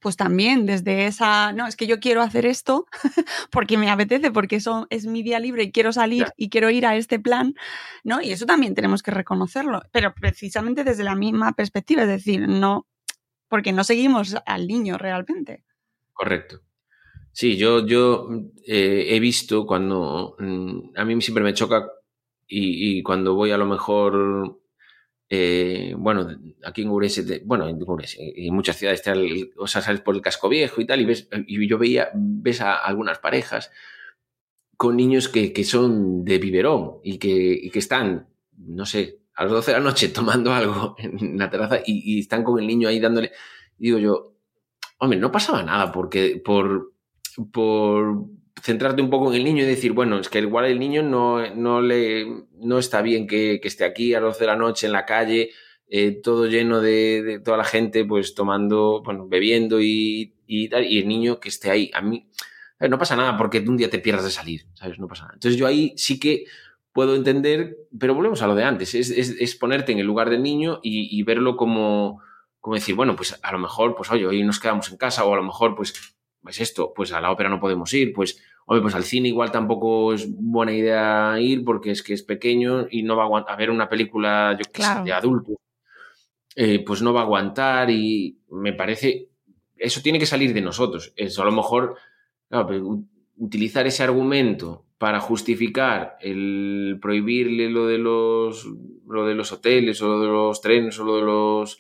pues también desde esa, no, es que yo quiero hacer esto porque me apetece, porque eso es mi día libre y quiero salir y quiero ir a este plan, ¿no? Y eso también tenemos que reconocerlo, pero precisamente desde la misma perspectiva, es decir, no, porque no seguimos al niño realmente. Correcto. Sí, yo, yo eh, he visto cuando. mm, a mí siempre me choca y, y cuando voy a lo mejor. eh, bueno, aquí en Urense, bueno, en Urense, en muchas ciudades, al- o sea, sales por el casco viejo y tal, y ves, y yo veía, ves a algunas parejas con niños que, que son de biberón y que, y que están, no sé, a las 12 de la noche tomando algo en la terraza y, y están con el niño ahí dándole. Digo yo, hombre, no pasaba nada porque por, por centrarte un poco en el niño y decir, bueno, es que igual el niño no, no, le, no está bien que, que esté aquí a las 12 de la noche en la calle, eh, todo lleno de, toda la gente, pues tomando, bueno, bebiendo y, y y el niño que esté ahí. A mí, no pasa nada porque un día te pierdas de salir, ¿sabes? No pasa nada. Entonces yo ahí sí que puedo entender, pero volvemos a lo de antes, es, es, es ponerte en el lugar del niño y, y, verlo como, como decir, bueno, pues a lo mejor, pues oye, hoy nos quedamos en casa o a lo mejor, pues, pues esto, pues a la ópera no podemos ir, pues, oye, pues al cine igual tampoco es buena idea ir porque es que es pequeño y no va a, a ver una película, yo qué Claro. sé, de adultos, eh, pues no va a aguantar y me parece, eso tiene que salir de nosotros. Eso a lo mejor, claro, pero utilizar ese argumento para justificar el prohibirle lo de los, lo de los hoteles o lo de los trenes o lo de los...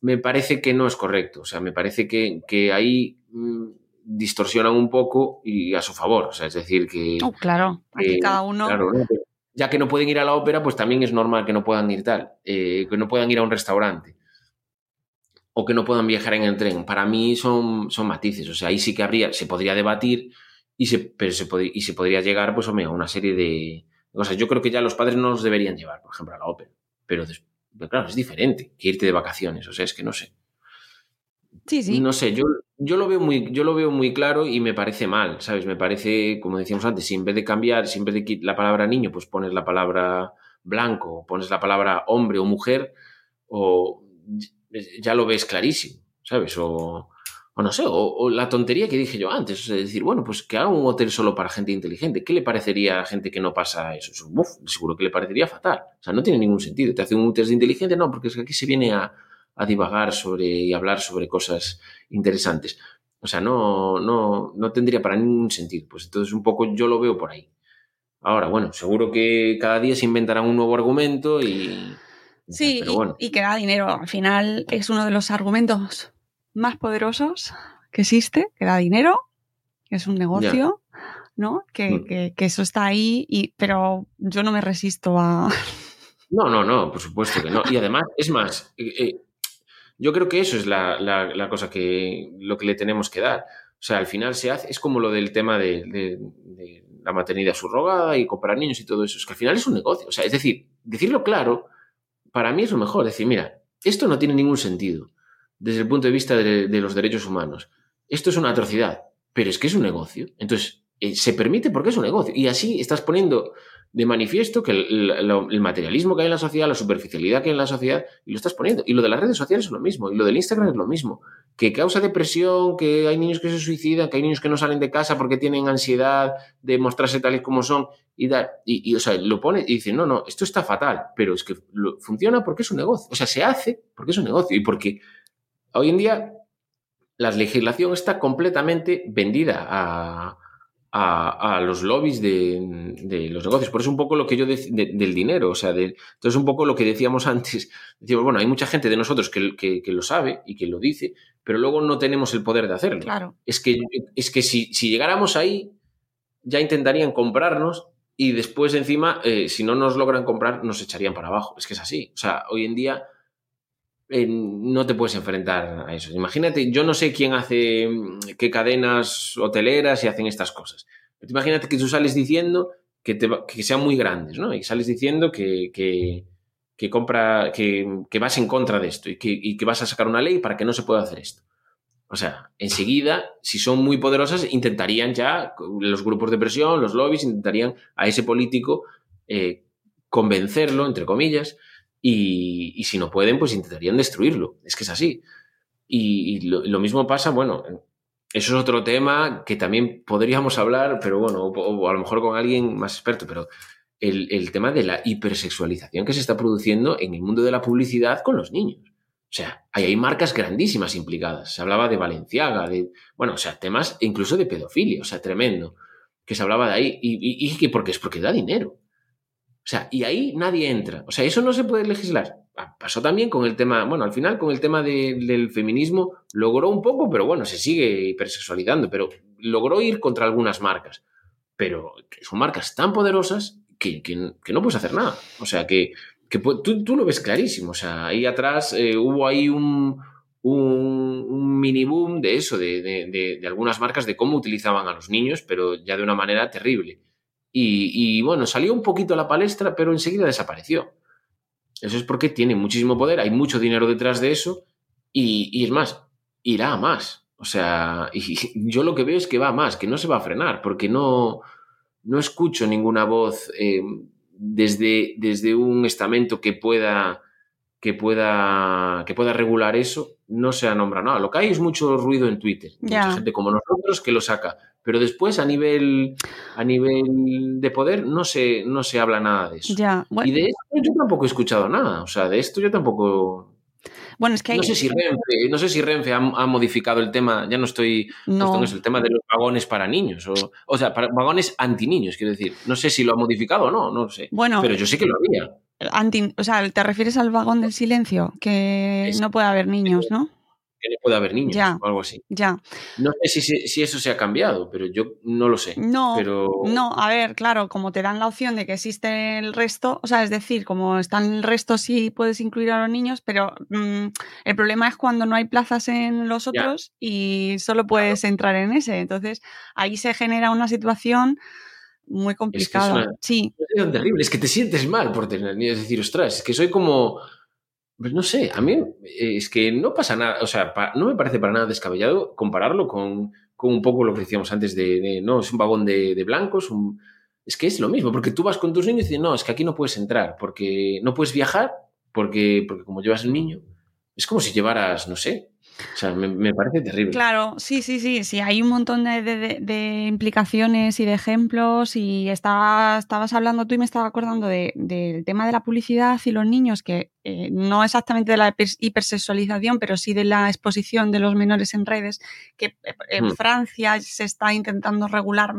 Me parece que no es correcto. O sea, me parece que, que ahí mm, distorsionan un poco y a su favor. O sea, es decir, que... Oh, claro, cada uno. claro, ya que no pueden ir a la ópera, pues también es normal que no puedan ir tal, eh, que no puedan ir a un restaurante o que no puedan viajar en el tren. Para mí son, son matices, o sea, ahí sí que habría, se podría debatir y se, pero se, pod- y se podría llegar pues hombre, a una serie de cosas. Yo creo que ya los padres no los deberían llevar, por ejemplo, a la ópera, pero, claro, es diferente que irte de vacaciones, o sea, es que no sé. Sí, sí. No sé, yo, yo, lo veo muy, yo lo veo muy claro y me parece mal, ¿sabes? Me parece, como decíamos antes, si en vez de cambiar, si en vez de la palabra niño, pues pones la palabra blanco, pones la palabra hombre o mujer, o ya lo ves clarísimo, ¿sabes? O, o no sé, o, o la tontería que dije yo antes, o sea, decir, bueno, pues que haga un hotel solo para gente inteligente. ¿Qué le parecería a gente que no pasa eso? Eso, Uf, seguro que le parecería fatal. O sea, no tiene ningún sentido. Te hace un test de inteligente, no, porque es que aquí se viene a, a divagar sobre y hablar sobre cosas interesantes. O sea, no, no, no tendría para ningún sentido. Pues entonces un poco yo lo veo por ahí. Ahora, bueno, seguro que cada día se inventarán un nuevo argumento y... Sí, y, que da dinero. Al final es uno de los argumentos más poderosos que existe, que da dinero, que es un negocio, ¿no? Que, Mm. que- que eso está ahí, y, pero yo no me resisto a... No, no, no, por supuesto que no. Y además, es más, eh, eh, yo creo que eso es la, la- la cosa que lo que le tenemos que dar. O sea, al final se hace, es como lo del tema de, de- de la maternidad subrogada y comprar niños y todo eso. Es que al final es un negocio. O sea, es decir, decirlo claro, para mí es lo mejor. Decir, mira, esto no tiene ningún sentido desde el punto de vista de, los derechos humanos. Esto es una atrocidad, pero es que es un negocio. Entonces, eh, se permite porque es un negocio. Y así estás poniendo de manifiesto que el, materialismo que hay en la sociedad, la superficialidad que hay en la sociedad, y lo estás poniendo. Y lo de las redes sociales es lo mismo, y lo del Instagram es lo mismo. Que causa depresión, que hay niños que se suicidan, que hay niños que no salen de casa porque tienen ansiedad de mostrarse tales como son, y, o sea, lo pone y dice, no, no, esto está fatal, pero es que funciona porque es un negocio. O sea, se hace porque es un negocio y porque hoy en día la legislación está completamente vendida a, a, a los lobbies de, de los negocios. Por eso un poco lo que yo dec- de- del dinero, o sea, de, entonces un poco lo que decíamos antes. Decíamos, bueno, hay mucha gente de nosotros que, que- que lo sabe y que lo dice, pero luego no tenemos el poder de hacerlo. Claro. Es que, es que si, si llegáramos ahí, ya intentarían comprarnos y después encima, eh, si no nos logran comprar, nos echarían para abajo. Es que es así. O sea, hoy en día no te puedes enfrentar a eso. Imagínate, yo no sé quién hace mm, qué cadenas hoteleras y hacen estas cosas. Pero imagínate que tú sales diciendo que, te, que sean muy grandes, ¿no? Y sales diciendo que, que, que compra, que, vas en contra de esto y que, y que vas a sacar una ley para que no se pueda hacer esto. O sea, enseguida, si son muy poderosas, intentarían ya, los grupos de presión, los lobbies, intentarían a ese político eh, convencerlo, entre comillas, y, si no pueden, pues intentarían destruirlo. Es que es así. Y, lo, mismo pasa, bueno, eso es otro tema que también podríamos hablar, pero bueno, o, o a lo mejor con alguien más experto, pero el, tema de la hipersexualización que se está produciendo en el mundo de la publicidad con los niños. O sea, ahí hay marcas grandísimas implicadas. Se hablaba de Valenciaga, de, bueno, o sea, temas incluso de pedofilia, o sea, tremendo, que se hablaba de ahí. Y, y, y que porque es porque da dinero. O sea, y ahí nadie entra. O sea, eso no se puede legislar. Pasó también con el tema, bueno, al final con el tema de- del feminismo logró un poco, pero bueno, se sigue hipersexualizando, pero logró ir contra algunas marcas. Pero son marcas tan poderosas que, que- no puedes hacer nada. O sea, que, que tú, tú lo ves clarísimo. O sea, ahí atrás eh, hubo ahí un, un, mini boom de eso, de- de algunas marcas, de cómo utilizaban a los niños, pero ya de una manera terrible. Y, bueno, salió un poquito a la palestra, pero enseguida desapareció. Eso es porque tiene muchísimo poder, hay mucho dinero detrás de eso, y, es más, irá a más. O sea, yo lo que veo es que va a más, que no se va a frenar, porque no, no escucho ninguna voz eh, desde, desde un estamento que pueda, que, pueda, que pueda regular eso. No se ha nombrado nada. Lo que hay es mucho ruido en Twitter. Mucha gente como nosotros que lo saca. Pero después, a nivel, a nivel de poder, no se, no se habla nada de eso. Bueno, Y de esto yo tampoco he escuchado nada. O sea, de esto yo tampoco. Bueno, es que hay... No sé si Renfe, no sé si Renfe ha, ha modificado el tema, ya no estoy No. eso, el tema de los vagones para niños, o, o sea, para, vagones anti-niños, quiero decir. No sé si lo ha modificado o no, no lo sé. Bueno. Pero yo sé que lo había. Anti- o sea, ¿te refieres al vagón del silencio? Que Es- no puede haber niños, ¿no? Que no puede haber niños Ya. o algo así. Ya. No sé si, si, eso se ha cambiado, pero yo no lo sé. No, pero... no, a ver, claro, como te dan la opción de que existe el resto, o sea, es decir, como están el resto sí puedes incluir a los niños, pero mm, el problema es cuando no hay plazas en los Ya. otros y solo puedes entrar en ese. Entonces, ahí se genera una situación muy complicada. una- Sí, Es terrible, es que te sientes mal por tener niños. Es decir, ostras, es que soy como. Pues no sé, a mí eh, es que no pasa nada, o sea, no me parece para nada descabellado compararlo con, con un poco lo que decíamos antes de, no, es un vagón de, de blancos, un- es que es lo mismo, porque tú vas con tus niños y dices, no, es que aquí no puedes entrar, porque no puedes viajar, porque, porque como llevas el niño, es como si llevaras, no sé, o sea, me, me parece terrible. Claro, sí, sí, sí, sí, hay un montón de, de- de- de implicaciones y de ejemplos y estaba- estabas hablando tú y me estaba acordando de- del tema de la publicidad y los niños, que eh, no exactamente de la hiper- hipersexualización, pero sí de la exposición de los menores en redes, que eh, en Hmm. Francia se está intentando regular,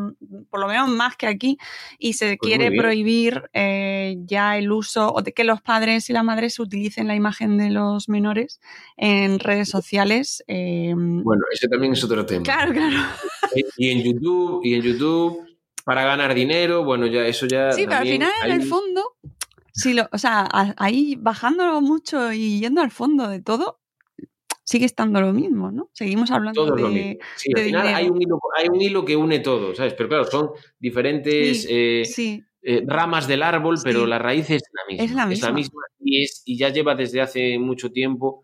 por lo menos más que aquí, y se Pues quiere prohibir eh, ya el uso o de que los padres y las madres utilicen la imagen de los menores en redes sociales. Eh, Bueno, ese también es otro tema. Claro, claro. Y en YouTube, y en YouTube, para ganar dinero, bueno, ya eso ya. Sí, pero al final, en el fondo, sí lo, o sea, ahí bajándolo mucho y yendo al fondo de todo, sigue estando lo mismo, ¿no? Seguimos hablando Todo es de, lo mismo. Sí, de al final dinero. hay un, hilo, hay un hilo que une todo, ¿sabes? Pero claro, son diferentes Sí, eh, sí. eh, ramas del árbol, pero la raíz es la misma. Es la misma. y, es, y ya lleva desde hace mucho tiempo.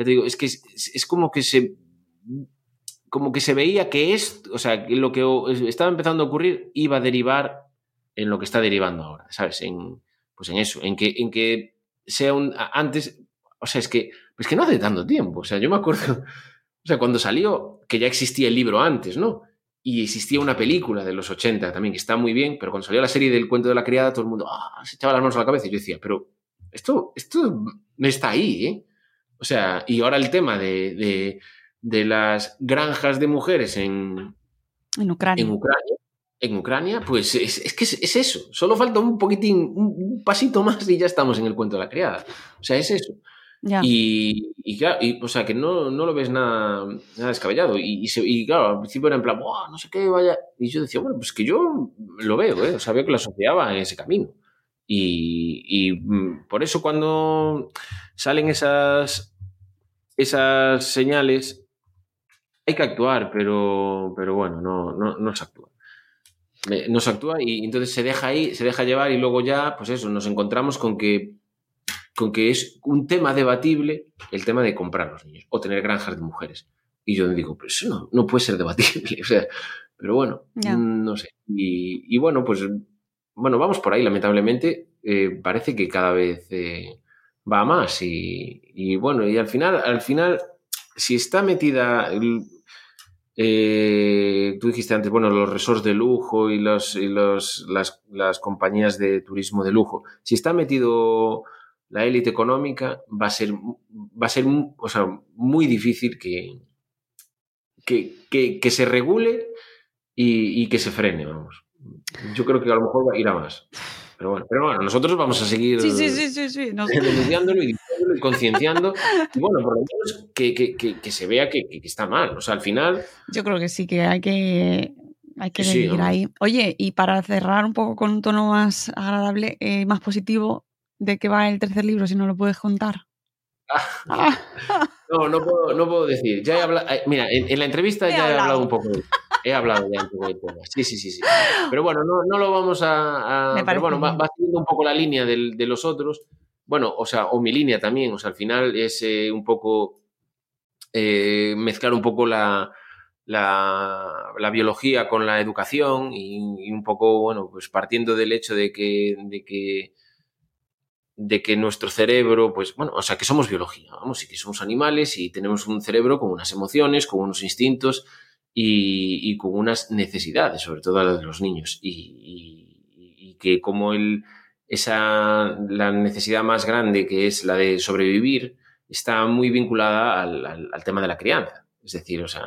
Ya te digo, es que es, como que se. Como que se veía que es, o sea, lo que estaba empezando a ocurrir iba a derivar en lo que está derivando ahora, ¿sabes? En, pues en eso, en que, en que sea un. Antes, o sea, es que, es que no hace tanto tiempo, o sea, yo me acuerdo, o sea, cuando salió, que ya existía el libro antes, ¿no? Y existía una película de los 80 también, que está muy bien, pero cuando salió la serie del cuento de la criada, todo el mundo ah, se echaba las manos a la cabeza. Y yo decía, pero esto, esto no está ahí, ¿eh? O sea, y ahora el tema de, de, de las granjas de mujeres en, En Ucrania. en Ucrania, en Ucrania, pues es, es que es, es eso. Solo falta un poquitín, un, un pasito más y ya estamos en el cuento de la criada. O sea, es eso. Ya. Y, y claro, y, o sea, que no, no lo ves nada, nada descabellado. Y, y, se- y claro, al principio era en plan, "Buah, no sé qué, vaya. Y yo decía, bueno, pues que yo lo veo, ¿eh? O sea, veo que lo asociaba en ese camino. Y, y, mm, por eso cuando salen esas, esas señales, hay que actuar, pero, pero bueno, no, no, no se actúa. Me- No se actúa y entonces se deja ahí, se deja llevar y luego ya, pues eso, nos encontramos con que con que es un tema debatible el tema de comprar los niños o tener granjas de mujeres. Y yo digo, pero eso no, no puede ser debatible. O sea, pero bueno, mm, no sé. Y, y bueno, pues bueno, vamos por ahí, lamentablemente. Eh, parece que cada vez eh, va más. Y, bueno, y al final, al final, si está metida. el- eh, tú dijiste antes, bueno, los resorts de lujo y, las, compañías de turismo de lujo. Si está metido la élite económica, va a ser, va a ser o sea, muy difícil que, que se regule y, y que se frene, vamos. Yo creo que a lo mejor va a ir a más. Pero bueno, pero bueno, nosotros vamos a seguir Sí, sí, sí, sí, sí. nos- denunciándolo y concienciando. Y bueno, por lo menos que, que, que, que se vea que, está mal. O sea, al final, Yo creo que sí, que hay que, hay que Sí, seguir ¿no? ahí. Oye, y para cerrar un poco con un tono más agradable, eh, más positivo, ¿de qué va el tercer libro, si no lo puedes contar? No, no puedo, no puedo decir. Ya he hablado, eh, mira, en, en la entrevista He ya he hablado. hablado un poco de He hablado ya un poco del tema. Sí, sí, sí, sí. Pero bueno, no, no lo vamos a. a- Me pero bueno, va, va siguiendo un poco la línea del- de los otros. Bueno, o sea, o mi línea también. O sea, al final es eh, un poco eh, mezclar un poco la, la, la biología con la educación y, y un poco, bueno, pues partiendo del hecho de que, de que de que nuestro cerebro, pues bueno, o sea, que somos biología, vamos, y que somos animales y tenemos un cerebro con unas emociones, con unos instintos y, y con unas necesidades, sobre todo las de los niños. Y, y- y que como el, esa, la necesidad más grande, que es la de sobrevivir, está muy vinculada al, al- al tema de la crianza. Es decir, o sea,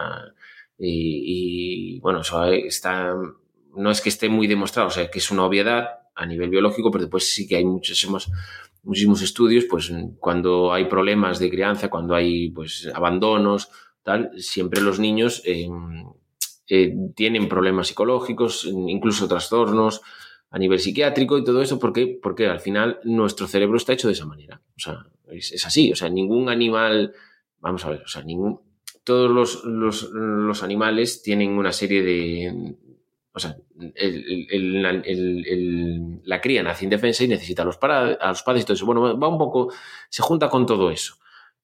y, bueno, eso está, no es que esté muy demostrado, o sea, que es una obviedad a nivel biológico, pero después sí que hay muchísimos, muchísimos estudios, pues cuando hay problemas de crianza, cuando hay pues abandonos, tal, siempre los niños eh, eh, tienen problemas psicológicos, incluso trastornos a nivel psiquiátrico y todo eso, ¿por qué? Porque al final nuestro cerebro está hecho de esa manera. O sea, es, así. O sea, ningún animal, vamos a ver, o sea, ningún, todos los, los, animales tienen una serie de, o sea, la cría nace indefensa y necesita a los, para- a los padres y todo eso. Bueno, va un poco, se junta con todo eso.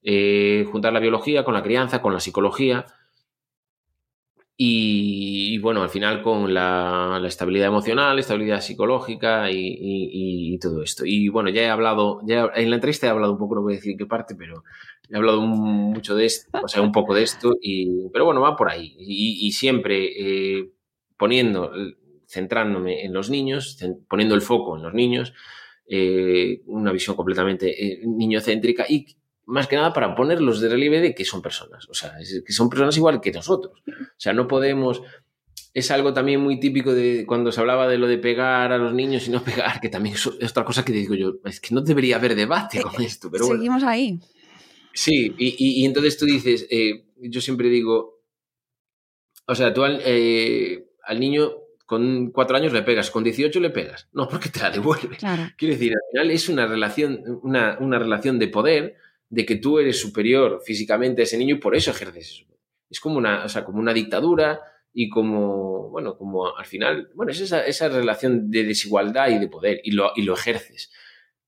Eh, juntar la biología con la crianza, con la psicología y, bueno, al final con la, estabilidad emocional, estabilidad psicológica y, todo esto. Y bueno, ya he hablado, ya en la entrevista he hablado un poco, no voy a decir qué parte, pero he hablado un- mucho de esto, o sea, un poco de esto, y, pero bueno, va por ahí. Y, siempre eh, poniendo, centrándome en los niños, poniendo el foco en los niños, eh, una visión completamente eh, niñocéntrica y más que nada para ponerlos de relieve de que son personas, o sea, es- que son personas igual que nosotros. O sea, no podemos... Es algo también muy típico de cuando se hablaba de lo de pegar a los niños y no pegar, que también es otra cosa que digo yo, es que no debería haber debate con esto, pero bueno. Seguimos ahí. Sí, y, y- y entonces tú dices, eh, yo siempre digo, o sea, tú al, eh, al niño con cuatro años le pegas, con 18 le pegas, no, porque te la devuelve. Claro. Quiero decir, al final es una relación, una, una relación de poder, de que tú eres superior físicamente a ese niño y por eso ejerces eso. Es como una, o sea, como una dictadura y como, bueno, como al final, bueno, es esa, esa relación de desigualdad y de poder y lo, y lo ejerces.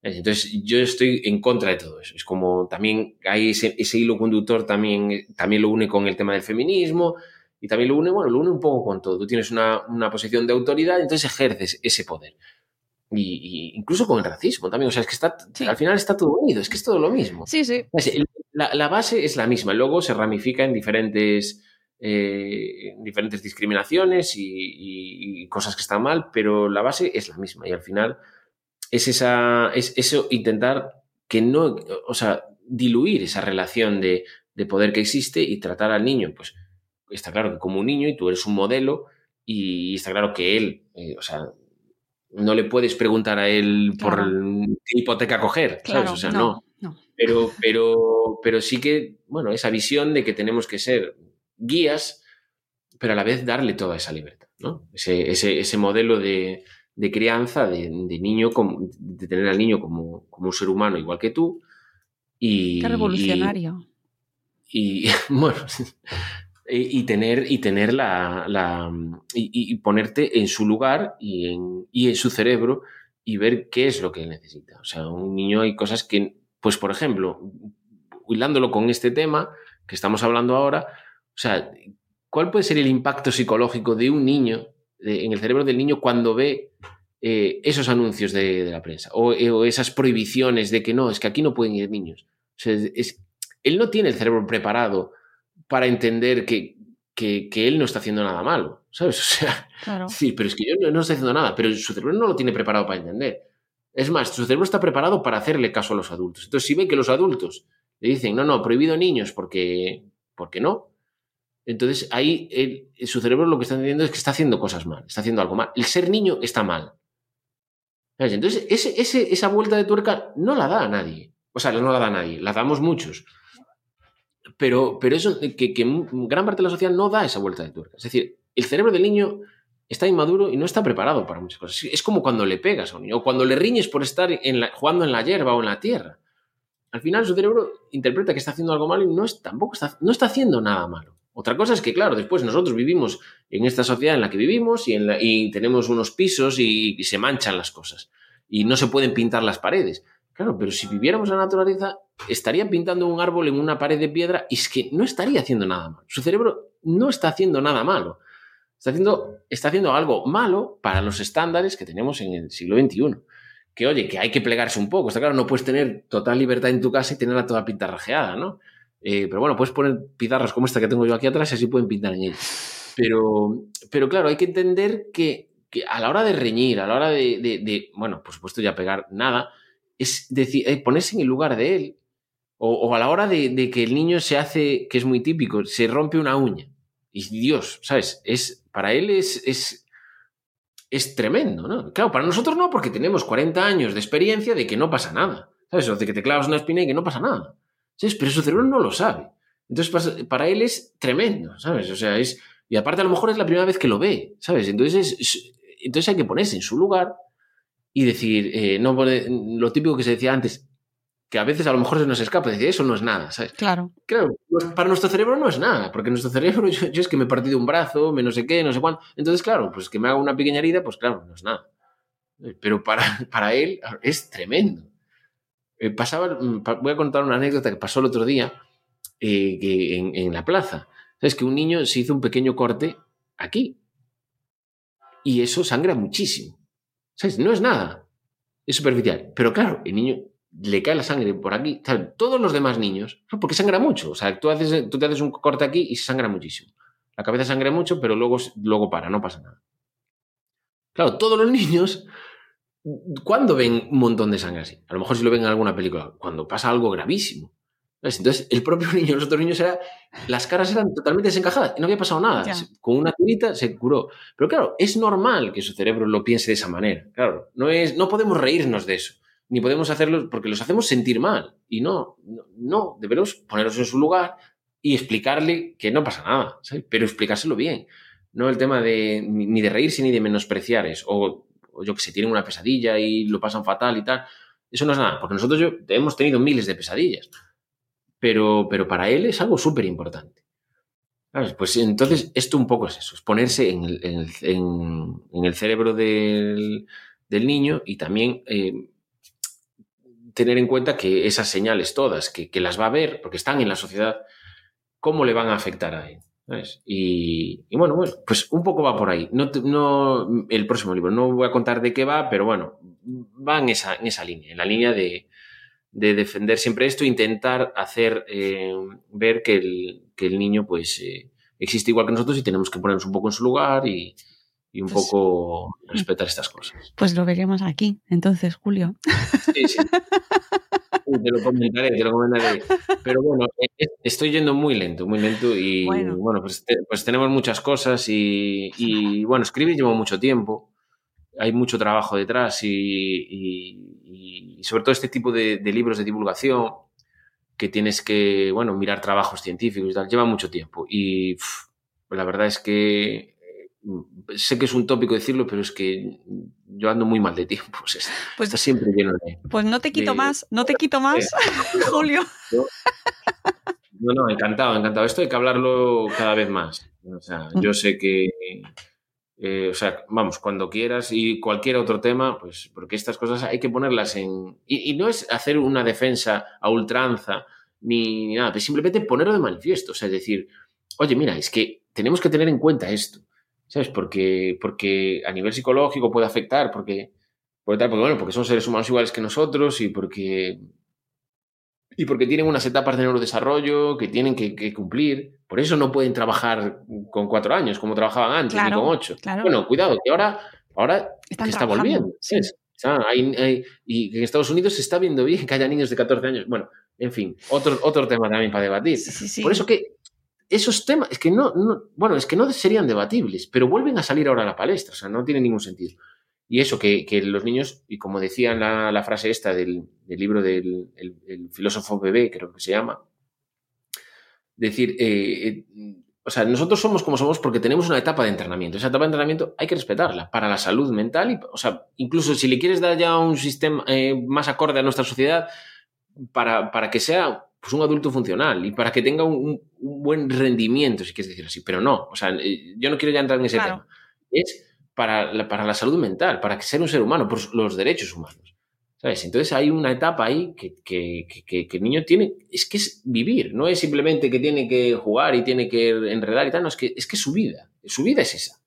Entonces, yo estoy en contra de todo eso. Es como también hay ese, ese hilo conductor, también, también lo une con el tema del feminismo y también lo une, bueno, lo une un poco con todo. Tú tienes una, una posición de autoridad entonces ejerces ese poder. Y, y incluso con el racismo también. O sea, es que está, al final está todo unido, es que es todo lo mismo. Sí, sí. La, la base es la misma, luego se ramifica en diferentes, eh, en diferentes discriminaciones y, y- y cosas que están mal, pero la base es la misma y al final es, esa, es eso intentar que no, o sea, diluir esa relación de, de poder que existe y tratar al niño, pues está claro que como un niño y tú eres un modelo y está claro que él, eh, o sea, no le puedes preguntar a él por Claro. qué hipoteca coger, ¿sabes? Claro, O sea, no, no. no. Pero, pero, pero sí que, bueno, esa visión de que tenemos que ser guías, pero a la vez darle toda esa libertad, ¿no? Ese, ese, ese modelo de, de crianza, de, de niño, como, de tener al niño como, como un ser humano igual que tú. Y, Qué revolucionario. y, y, bueno, y, y tener, y tener la y, ponerte en su lugar y en, su cerebro y ver qué es lo que necesita. O sea, un niño hay cosas que, pues por ejemplo, hilándolo con este tema que estamos hablando ahora, o sea, ¿cuál puede ser el impacto psicológico de un niño, en el cerebro del niño, cuando ve eh, esos anuncios de, la prensa o, eh, o esas prohibiciones de que no, es que aquí no pueden ir niños? Es- él no tiene el cerebro preparado para entender que, que, que él no está haciendo nada malo, ¿sabes? O sea, Claro. sí, pero es que yo no, no estoy haciendo nada, pero su cerebro no lo tiene preparado para entender. Es más, su cerebro está preparado para hacerle caso a los adultos. Entonces, si ve que los adultos le dicen, no, no, prohibido niños porque, porque no, entonces ahí él- su cerebro lo que está entendiendo es que está haciendo cosas mal, está haciendo algo mal. El ser niño está mal. ¿Sabes? Entonces, ese, ese- esa vuelta de tuerca no la da a nadie. O sea, no la da a nadie, la damos muchos. Pero, pero eso, que, que gran parte de la sociedad no da esa vuelta de tuerca. Es decir, el cerebro del niño está inmaduro y no está preparado para muchas cosas. Es como cuando le pegas a un niño, o cuando le riñes por estar en la- jugando en la hierba o en la tierra. al final su cerebro interpreta que está haciendo algo malo y no es, tampoco está, no está haciendo nada malo. Otra cosa es que, claro, después nosotros vivimos en esta sociedad en la que vivimos y, en la- y tenemos unos pisos y, y se manchan las cosas y no se pueden pintar las paredes. Pero si viviéramos la naturaleza, estaría pintando un árbol en una pared de piedra y es que no estaría haciendo nada malo. Su cerebro no está haciendo nada malo. Está haciendo, está haciendo algo malo para los estándares que tenemos en el siglo XXI. Que oye, que hay que plegarse un poco. Está claro, no puedes tener total libertad en tu casa y tenerla toda pintarrajeada, ¿no? Eh, pero bueno, puedes poner pizarras como esta que tengo yo aquí atrás y así pueden pintar en ella. Pero, pero claro, hay que entender que, que a la hora de reñir, a la hora de, de- de, bueno, por supuesto ya pegar nada, es decir, eh, ponerse en el lugar de él. O, a la hora de, que el niño se hace, que es muy típico, se rompe una uña. Y Dios, ¿sabes? Es, para él es, es, es tremendo, ¿no? Claro, para nosotros no, porque tenemos 40 años de experiencia de que no pasa nada. ¿Sabes? O de que te clavas una espina y que no pasa nada. ¿Sabes? Pero su cerebro no lo sabe. Entonces, para él es tremendo, ¿sabes? O sea, es. Y aparte, a lo mejor es la primera vez que lo ve, ¿sabes? Entonces, es- es- entonces hay que ponerse en su lugar y decir, eh, no lo típico que se decía antes, que a veces a lo mejor se nos escapa, decir, eso no es nada, ¿sabes? Claro. Claro, pues para nuestro cerebro no es nada, porque nuestro cerebro, yo, yo es que me he partido un brazo, me no sé qué, no sé cuándo. Entonces, claro, pues que me haga una pequeña herida, pues claro, no es nada. Pero para, para él es tremendo. Eh, pasaba, mm, voy a contar una anécdota que pasó el otro día eh, que en, en la plaza. ¿Sabes? Que un niño se hizo un pequeño corte aquí. Y eso sangra muchísimo. No es nada. Es superficial. Pero claro, el niño le cae la sangre por aquí. Todos los demás niños, ¿no? porque sangra mucho. O sea, tú, haces, tú te haces un corte aquí y sangra muchísimo. La cabeza sangra mucho, pero luego, luego para, no pasa nada. Claro, todos los niños, ¿cuándo ven un montón de sangre así? A lo mejor si lo ven en alguna película, cuando pasa algo gravísimo. ¿Ves? Entonces, el propio niño, los otros niños, era, las caras eran totalmente desencajadas y no había pasado nada. Ya. Con una tirita se curó. Pero claro, es normal que su cerebro lo piense de esa manera. Claro, no, es, no podemos reírnos de eso, ni podemos hacerlo porque los hacemos sentir mal. Y no, no, no, debemos ponerlos en su lugar y explicarle que no pasa nada, ¿sabes? pero explicárselo bien. No el tema de ni ni de reírse ni de menospreciar eso. O, o yo que sé, tienen una pesadilla y lo pasan fatal y tal. Eso no es nada, porque nosotros yo, hemos tenido miles de pesadillas. Pero, pero para él es algo súper importante. ¿Sabes? Pues entonces esto un poco es eso, es ponerse en el, en el- en- en el cerebro del, del niño y también eh, tener en cuenta que esas señales todas, que, que las va a ver, porque están en la sociedad, cómo le van a afectar a él. ¿sabes? Y, y bueno, bueno, pues un poco va por ahí. No, no, el próximo libro, no voy a contar de qué va, pero bueno, va en esa, en esa línea, en la línea de, de defender siempre esto, intentar hacer eh, ver que el, que el niño pues eh, existe igual que nosotros y tenemos que ponernos un poco en su lugar y, y un Pues- poco respetar estas cosas. Pues lo veremos aquí, entonces, Julio. Sí, sí. Te lo comentaré, te lo comentaré. Pero bueno, eh, estoy yendo muy lento, muy lento y Bueno. bueno, pues, pues tenemos muchas cosas y, y, bueno, escribir lleva mucho tiempo, hay mucho trabajo detrás y, y- y sobre todo este tipo de, de libros de divulgación que tienes que, bueno, mirar trabajos científicos y tal, lleva mucho tiempo y la verdad es que eh, sé que es un tópico decirlo, pero es que yo ando muy mal de tiempo. o sea, Pues- está siempre lleno de... Pues no te quito de- más, no te quito más, Julio. No, no, encantado, encantado. Esto hay que hablarlo cada vez más. O sea, yo sé que, eh, o sea, vamos, cuando quieras y cualquier otro tema, pues porque estas cosas hay que ponerlas en... Y, no es hacer una defensa a ultranza ni, ni nada, es simplemente ponerlo de manifiesto. O sea, decir, oye, mira, es que tenemos que tener en cuenta esto, ¿sabes? Porque, porque a nivel psicológico puede afectar, porque, porque, tal, porque, bueno, porque son seres humanos iguales que nosotros y porque y porque tienen unas etapas de neurodesarrollo que tienen que, que cumplir. Por eso no pueden trabajar con cuatro años como trabajaban antes, Claro, ni con ocho. claro. Bueno, cuidado, que ahora, ahora Están que está volviendo. sí. ¿sabes? Está- hay- hay- y en Estados Unidos se está viendo bien que haya niños de 14 años. Bueno, en fin, otro, otro tema también para debatir. Sí, sí. Por eso que esos temas, es que no, no- bueno, es que no serían debatibles, pero vuelven a salir ahora a la palestra, o sea, no tiene ningún sentido. Y eso, que, que los niños, y como decía la, la frase esta del, del libro del el- el filósofo bebé, creo que se llama, decir, eh, eh, o sea, nosotros somos como somos porque tenemos una etapa de entrenamiento. Esa etapa de entrenamiento hay que respetarla para la salud mental. Y, o sea, incluso si le quieres dar ya un sistema eh, más acorde a nuestra sociedad, para, para que sea pues, un adulto funcional y para que tenga un, un buen rendimiento, si quieres decir así. Pero no, o sea, yo no quiero ya entrar en ese Claro. tema. Es para la, para la salud mental, para ser un ser humano, por los derechos humanos. ¿Sabes? Entonces hay una etapa ahí que, que, que- que el niño tiene, es que es vivir, no es simplemente que tiene que jugar y tiene que enredar y tal, no, es que es, que su vida, su vida es esa.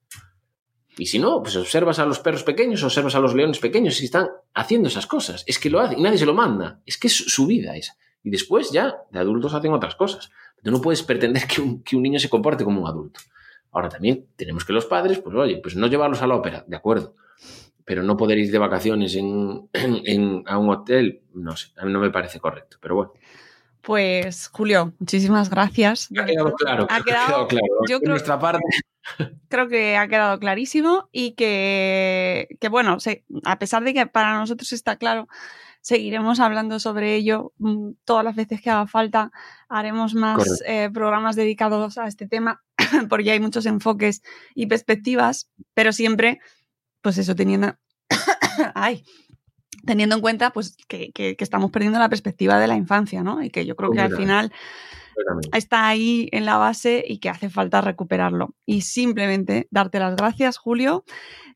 Y si no, pues observas a los perros pequeños, observas a los leones pequeños y están haciendo esas cosas. Es que lo hacen y nadie se lo manda. Es que es su vida esa. Y después ya de adultos hacen otras cosas. Tú no puedes pretender que un, que un niño se comporte como un adulto. Ahora también tenemos que los padres, pues oye, pues no llevarlos a la ópera, de acuerdo. Pero no poder ir de vacaciones en, en- en- a un hotel, no sé, a mí no me parece correcto. Pero bueno, Pues, Julio, muchísimas gracias. ha quedado claro. Ha quedado- claro. yo creo- nuestra parte, creo que ha quedado clarísimo y que, que, bueno, se- a pesar de que para nosotros está claro, seguiremos hablando sobre ello mm, todas las veces que haga falta. Haremos más eh, programas dedicados a este tema porque hay muchos enfoques y perspectivas, pero siempre, pues eso, teniendo, ay, teniendo en cuenta pues que, que- que estamos perdiendo la perspectiva de la infancia, ¿no? Y que yo creo que al final está ahí en la base y que hace falta recuperarlo. Y simplemente darte las gracias, Julio,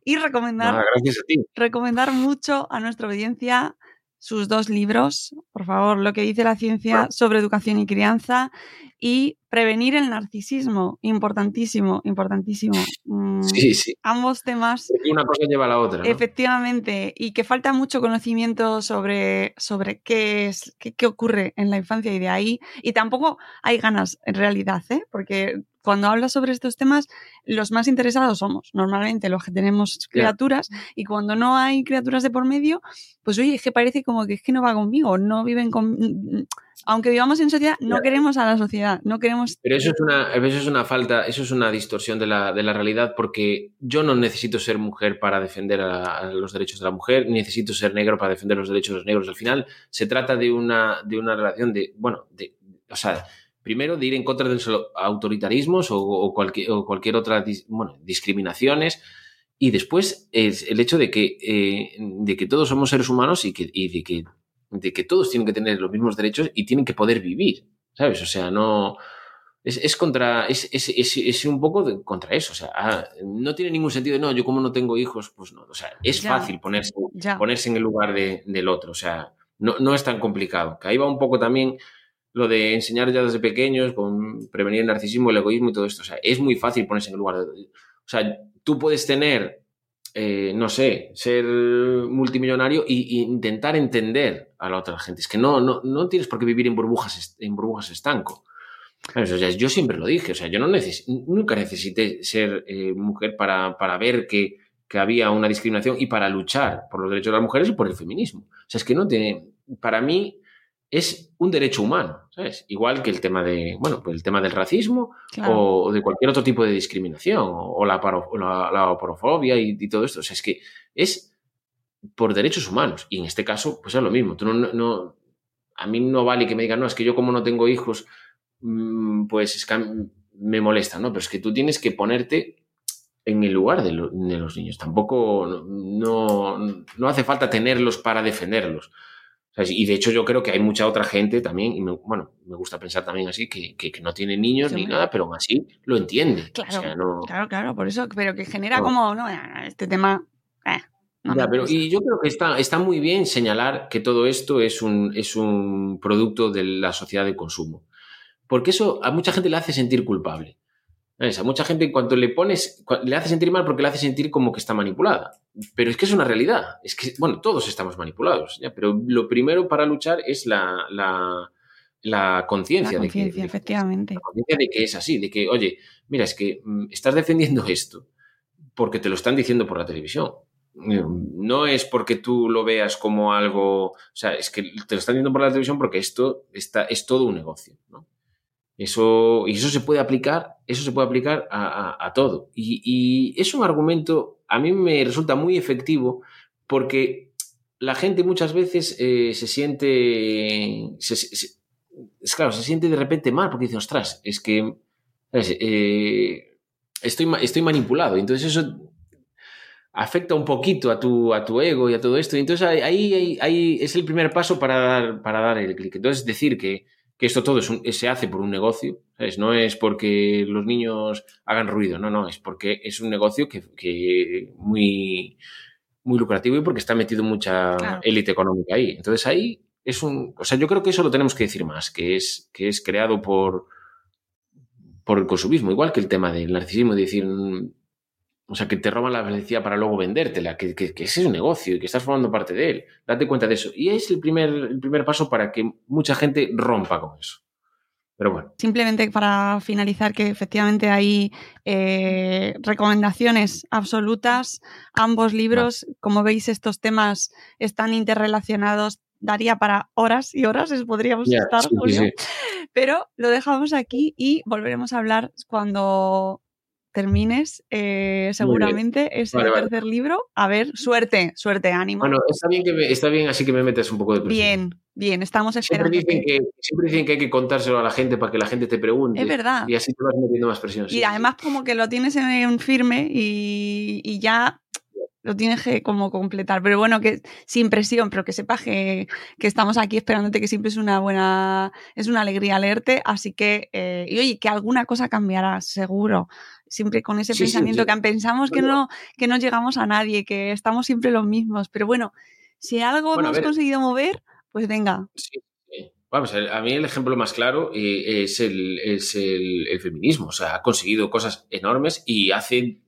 y recomendar, Nada, gracias a ti. recomendar mucho a nuestra audiencia sus dos libros, por favor, lo que dice la ciencia sobre educación y crianza y prevenir el narcisismo, importantísimo, importantísimo. Mm, Sí, sí. Ambos temas una cosa lleva a la otra. ¿no? Efectivamente, y que falta mucho conocimiento sobre, sobre qué es, qué, qué ocurre en la infancia y de ahí. Y tampoco hay ganas en realidad, ¿eh? porque cuando hablas sobre estos temas, los más interesados somos normalmente los que tenemos criaturas, y cuando no hay criaturas de por medio, pues oye, es que parece como que es que no va conmigo, no viven con. Aunque vivamos en sociedad, no queremos a la sociedad, no queremos. Pero eso es una, eso es una falta, eso es una distorsión de la, de la realidad porque yo no necesito ser mujer para defender a, a los derechos de la mujer, ni necesito ser negro para defender los derechos de los negros. Al final se trata de una, de una relación de, bueno, de, o sea, primero de ir en contra de los autoritarismos o, o cualquier, o cualquier otra, dis- bueno, discriminaciones. Y después es el hecho de que, eh, de que todos somos seres humanos y, que, y de, que, de que todos tienen que tener los mismos derechos y tienen que poder vivir, ¿sabes? O sea, no... Es, es contra... Es, es, es, un poco de- contra eso. O sea, ah, no tiene ningún sentido no, yo como no tengo hijos, pues no. O sea, es Ya. fácil ponerse, Ya. ponerse en el lugar de- del otro. O sea, no, no es tan complicado. Que ahí va un poco también lo de enseñar ya desde pequeños con prevenir el narcisismo, el egoísmo y todo esto. O sea, es muy fácil ponerse en el lugar de... O sea, tú puedes tener, eh, no sé, ser multimillonario e intentar entender a la otra gente. Es que no, no, no tienes por qué vivir en burbujas, en burbujas estanco. O yo siempre lo dije, o sea, yo no neces nunca necesité ser eh, mujer para, para ver que, que había una discriminación y para luchar por los derechos de las mujeres y por el feminismo. O sea, es que no tiene, para mí es un derecho humano, ¿sabes? Igual que el tema de, bueno, pues el tema del racismo Claro. o, de cualquier otro tipo de discriminación o, la, paro- la, la oporofobia y, y todo esto. O sea, es que es por derechos humanos y en este caso, pues es lo mismo. Tú no, no- a mí no vale que me digan, no, es que yo como no tengo hijos, mm, pues es que me molesta, ¿no? Pero es que tú tienes que ponerte en el lugar de, lo- de los niños. Tampoco, no, no hace falta tenerlos para defenderlos. Y de hecho yo creo que hay mucha otra gente también, y me- bueno, me gusta pensar también así, que, que- que no tiene niños Sí, ni nada, pero aún así lo entiende. Claro, O sea, no- claro, claro, por eso, pero que genera No. como, no, este tema. eh, no Ya, pero, y yo creo que está, está muy bien señalar que todo esto es un, es un producto de la sociedad de consumo. Porque eso a mucha gente le hace sentir culpable. ¿Sabes? A mucha gente en cuanto le pones, le hace sentir mal porque le hace sentir como que está manipulada. Pero es que es una realidad. Es que, bueno, todos estamos manipulados, ¿ya? pero lo primero para luchar es la, la, la conciencia de que, efectivamente. la conciencia de que es así, de que, oye, mira, es que mm, estás defendiendo esto porque te lo están diciendo por la televisión. Eh, No es porque tú lo veas como algo, o sea, es que te lo están diciendo por la televisión porque esto está, es todo un negocio, ¿no? Eso, y eso se puede aplicar, eso se puede aplicar a, a- todo. Y, y es un argumento, a mí me resulta muy efectivo porque la gente muchas veces eh, se siente, se- es claro, se siente de repente mal porque dice, ostras, es que ¿sabes? Eh, estoy, estoy manipulado. Entonces eso afecta un poquito a tu, a tu ego y a todo esto. Entonces ahí, ahí, ahí es el primer paso para dar, para dar el clic. Entonces, decir que, que esto todo es un- se hace por un negocio, ¿sabes? no es porque los niños hagan ruido, no, no, es porque es un negocio que, que muy, muy lucrativo y porque está metido mucha Claro. élite económica ahí. Entonces ahí es un... O sea, yo creo que eso lo tenemos que decir más, que es, que es creado por, por el consumismo, igual que el tema del narcisismo, de decir, o sea, que te roban la felicidad para luego vendértela, que, que, que ese es un negocio y que estás formando parte de él. Date cuenta de eso. Y es el primer, el primer paso para que mucha gente rompa con eso. Pero bueno, Simplemente para finalizar, que efectivamente hay eh, recomendaciones absolutas. Ambos libros, como veis, estos temas están interrelacionados. Daría para horas y horas, es- podríamos estar, sí, sí, Julio. sí. Pero lo dejamos aquí y volveremos a hablar cuando termines eh, seguramente ese Vale, vale. tercer libro. A ver, suerte, suerte, ánimo. bueno está, bien que me- está bien así que me metes un poco de presión. bien, bien, estamos Siempre esperando. dicen, que, siempre dicen que hay que contárselo a la gente para que la gente te pregunte. Es verdad. Y así te vas metiendo más presión. sí, Y además como que lo tienes en firme y, y ya lo tienes que como completar. Pero bueno, que sin presión, pero que sepas que, que estamos aquí esperándote, que siempre es una buena, es una alegría leerte. Así que, eh, y oye, que alguna cosa cambiará, seguro. Siempre con ese Sí, pensamiento sí. que pensamos que no, que no llegamos a nadie, que estamos siempre los mismos. Pero bueno, si algo Bueno, hemos conseguido mover, pues venga. Vamos, el- a mí el ejemplo más claro eh, es, el, es el, el feminismo. O sea, ha conseguido cosas enormes y hace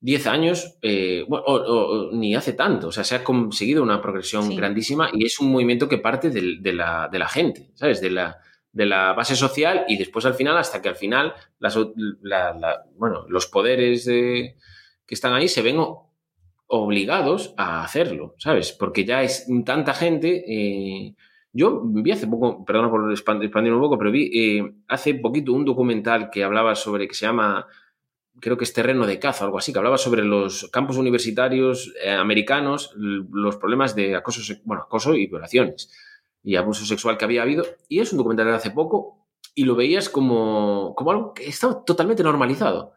10 años, eh, bueno, o, o- o ni hace tanto, o sea, se ha conseguido una progresión Sí. grandísima y es un movimiento que parte del- de, la, de la gente, ¿sabes? De la, de la base social y después al final, hasta que al final, las, la- la- bueno, los poderes de- que están ahí se ven obligados a hacerlo, ¿sabes? Porque ya es tanta gente. eh, yo vi hace poco, perdona por expan- expandir un poco, pero vi eh, hace poquito un documental que hablaba sobre, que se llama, creo que es Terreno de Caza o algo así, que hablaba sobre los campos universitarios eh, americanos, los problemas de acoso, bueno, acoso y violaciones y abuso sexual que había habido. Y es un documental de hace poco y lo veías como, como algo que estaba totalmente normalizado.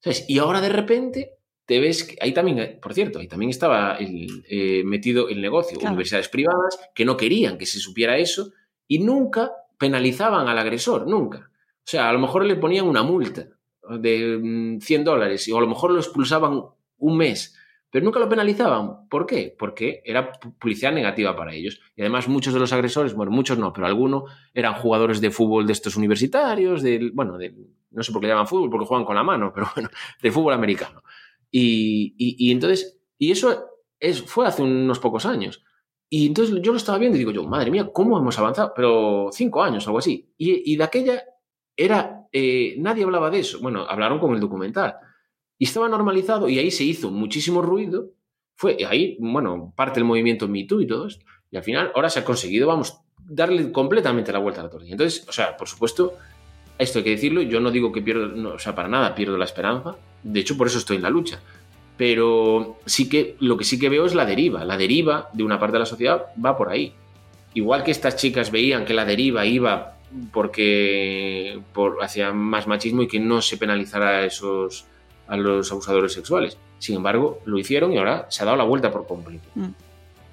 ¿sabes? Y ahora de repente te ves que ahí también, eh, por cierto, ahí también estaba el, eh, metido el negocio, Claro. universidades privadas que no querían que se supiera eso y nunca penalizaban al agresor, nunca. O sea, a lo mejor le ponían una multa de mm, 100 dólares o a lo mejor lo expulsaban un mes, pero nunca lo penalizaban. ¿Por qué? Porque era pu- publicidad negativa para ellos. Y además muchos de los agresores, bueno, muchos no, pero algunos eran jugadores de fútbol de estos universitarios, del, bueno, del- no sé por qué llaman fútbol, porque juegan con la mano, pero bueno, del fútbol americano. Y, y- y entonces, y eso es, fue hace unos pocos años. Y entonces yo lo estaba viendo y digo yo, madre mía, ¿cómo hemos avanzado? Pero cinco años, algo así. Y, y de aquella era, eh, nadie hablaba de eso. Bueno, hablaron con el documental. Y estaba normalizado y ahí se hizo muchísimo ruido. Fue ahí, bueno, parte del movimiento Me Too y todo esto. Y al final, ahora se ha conseguido, vamos, darle completamente la vuelta a la tortilla. Entonces, o sea, por supuesto, esto hay que decirlo, yo no digo que pierdo, no, o sea, para nada pierdo la esperanza, de hecho por eso estoy en la lucha, pero sí que lo que sí que veo es la deriva, la deriva de una parte de la sociedad va por ahí. Igual que estas chicas veían que la deriva iba porque por, hacia más machismo y que no se penalizara a esos a los abusadores sexuales. Sin embargo, lo hicieron y ahora se ha dado la vuelta por completo. Mm.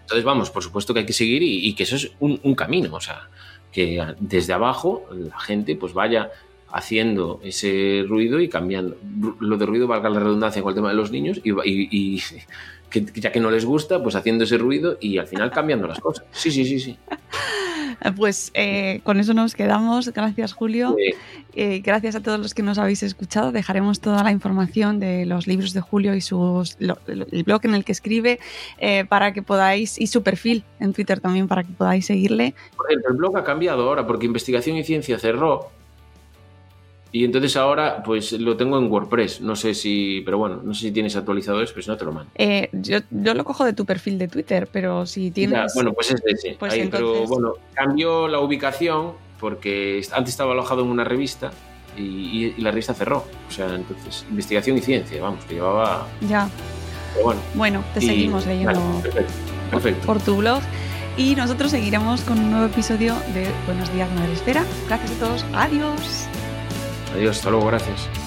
Entonces, vamos, por supuesto que hay que seguir y, y que eso es un, un camino, o sea, que desde abajo la gente pues vaya haciendo ese ruido y cambiando. Lo de ruido, valga la redundancia con el tema de los niños, y, y- y que, ya que no les gusta, pues haciendo ese ruido y al final cambiando las cosas. Sí, sí, sí, sí. Pues eh, con eso nos quedamos. Gracias, Julio. Eh, Eh, gracias a todos los que nos habéis escuchado. Dejaremos toda la información de los libros de Julio y sus, lo- lo- el blog en el que escribe eh, para que podáis, y su perfil en Twitter también para que podáis seguirle. Por el blog ha cambiado ahora porque Investigación y Ciencia cerró. Y entonces ahora pues lo tengo en WordPress. No sé si, pero bueno, no sé si tienes actualizado eso, pero si no te lo mando. Eh, yo, yo lo cojo de tu perfil de Twitter, pero si Ya, tienes... bueno, pues es ese. Pues Ahí, Pero entonces- bueno, cambió la ubicación porque antes estaba alojado en una revista y, y- y la revista cerró. O sea, entonces, investigación y ciencia, vamos, que llevaba. Ya, Pero bueno. bueno, te Y- seguimos leyendo vale, perfecto. perfecto. por tu blog. Y nosotros seguiremos con un nuevo episodio de Buenos Días, Madre Esfera. Gracias a todos. Adiós. Adiós, hasta luego, gracias.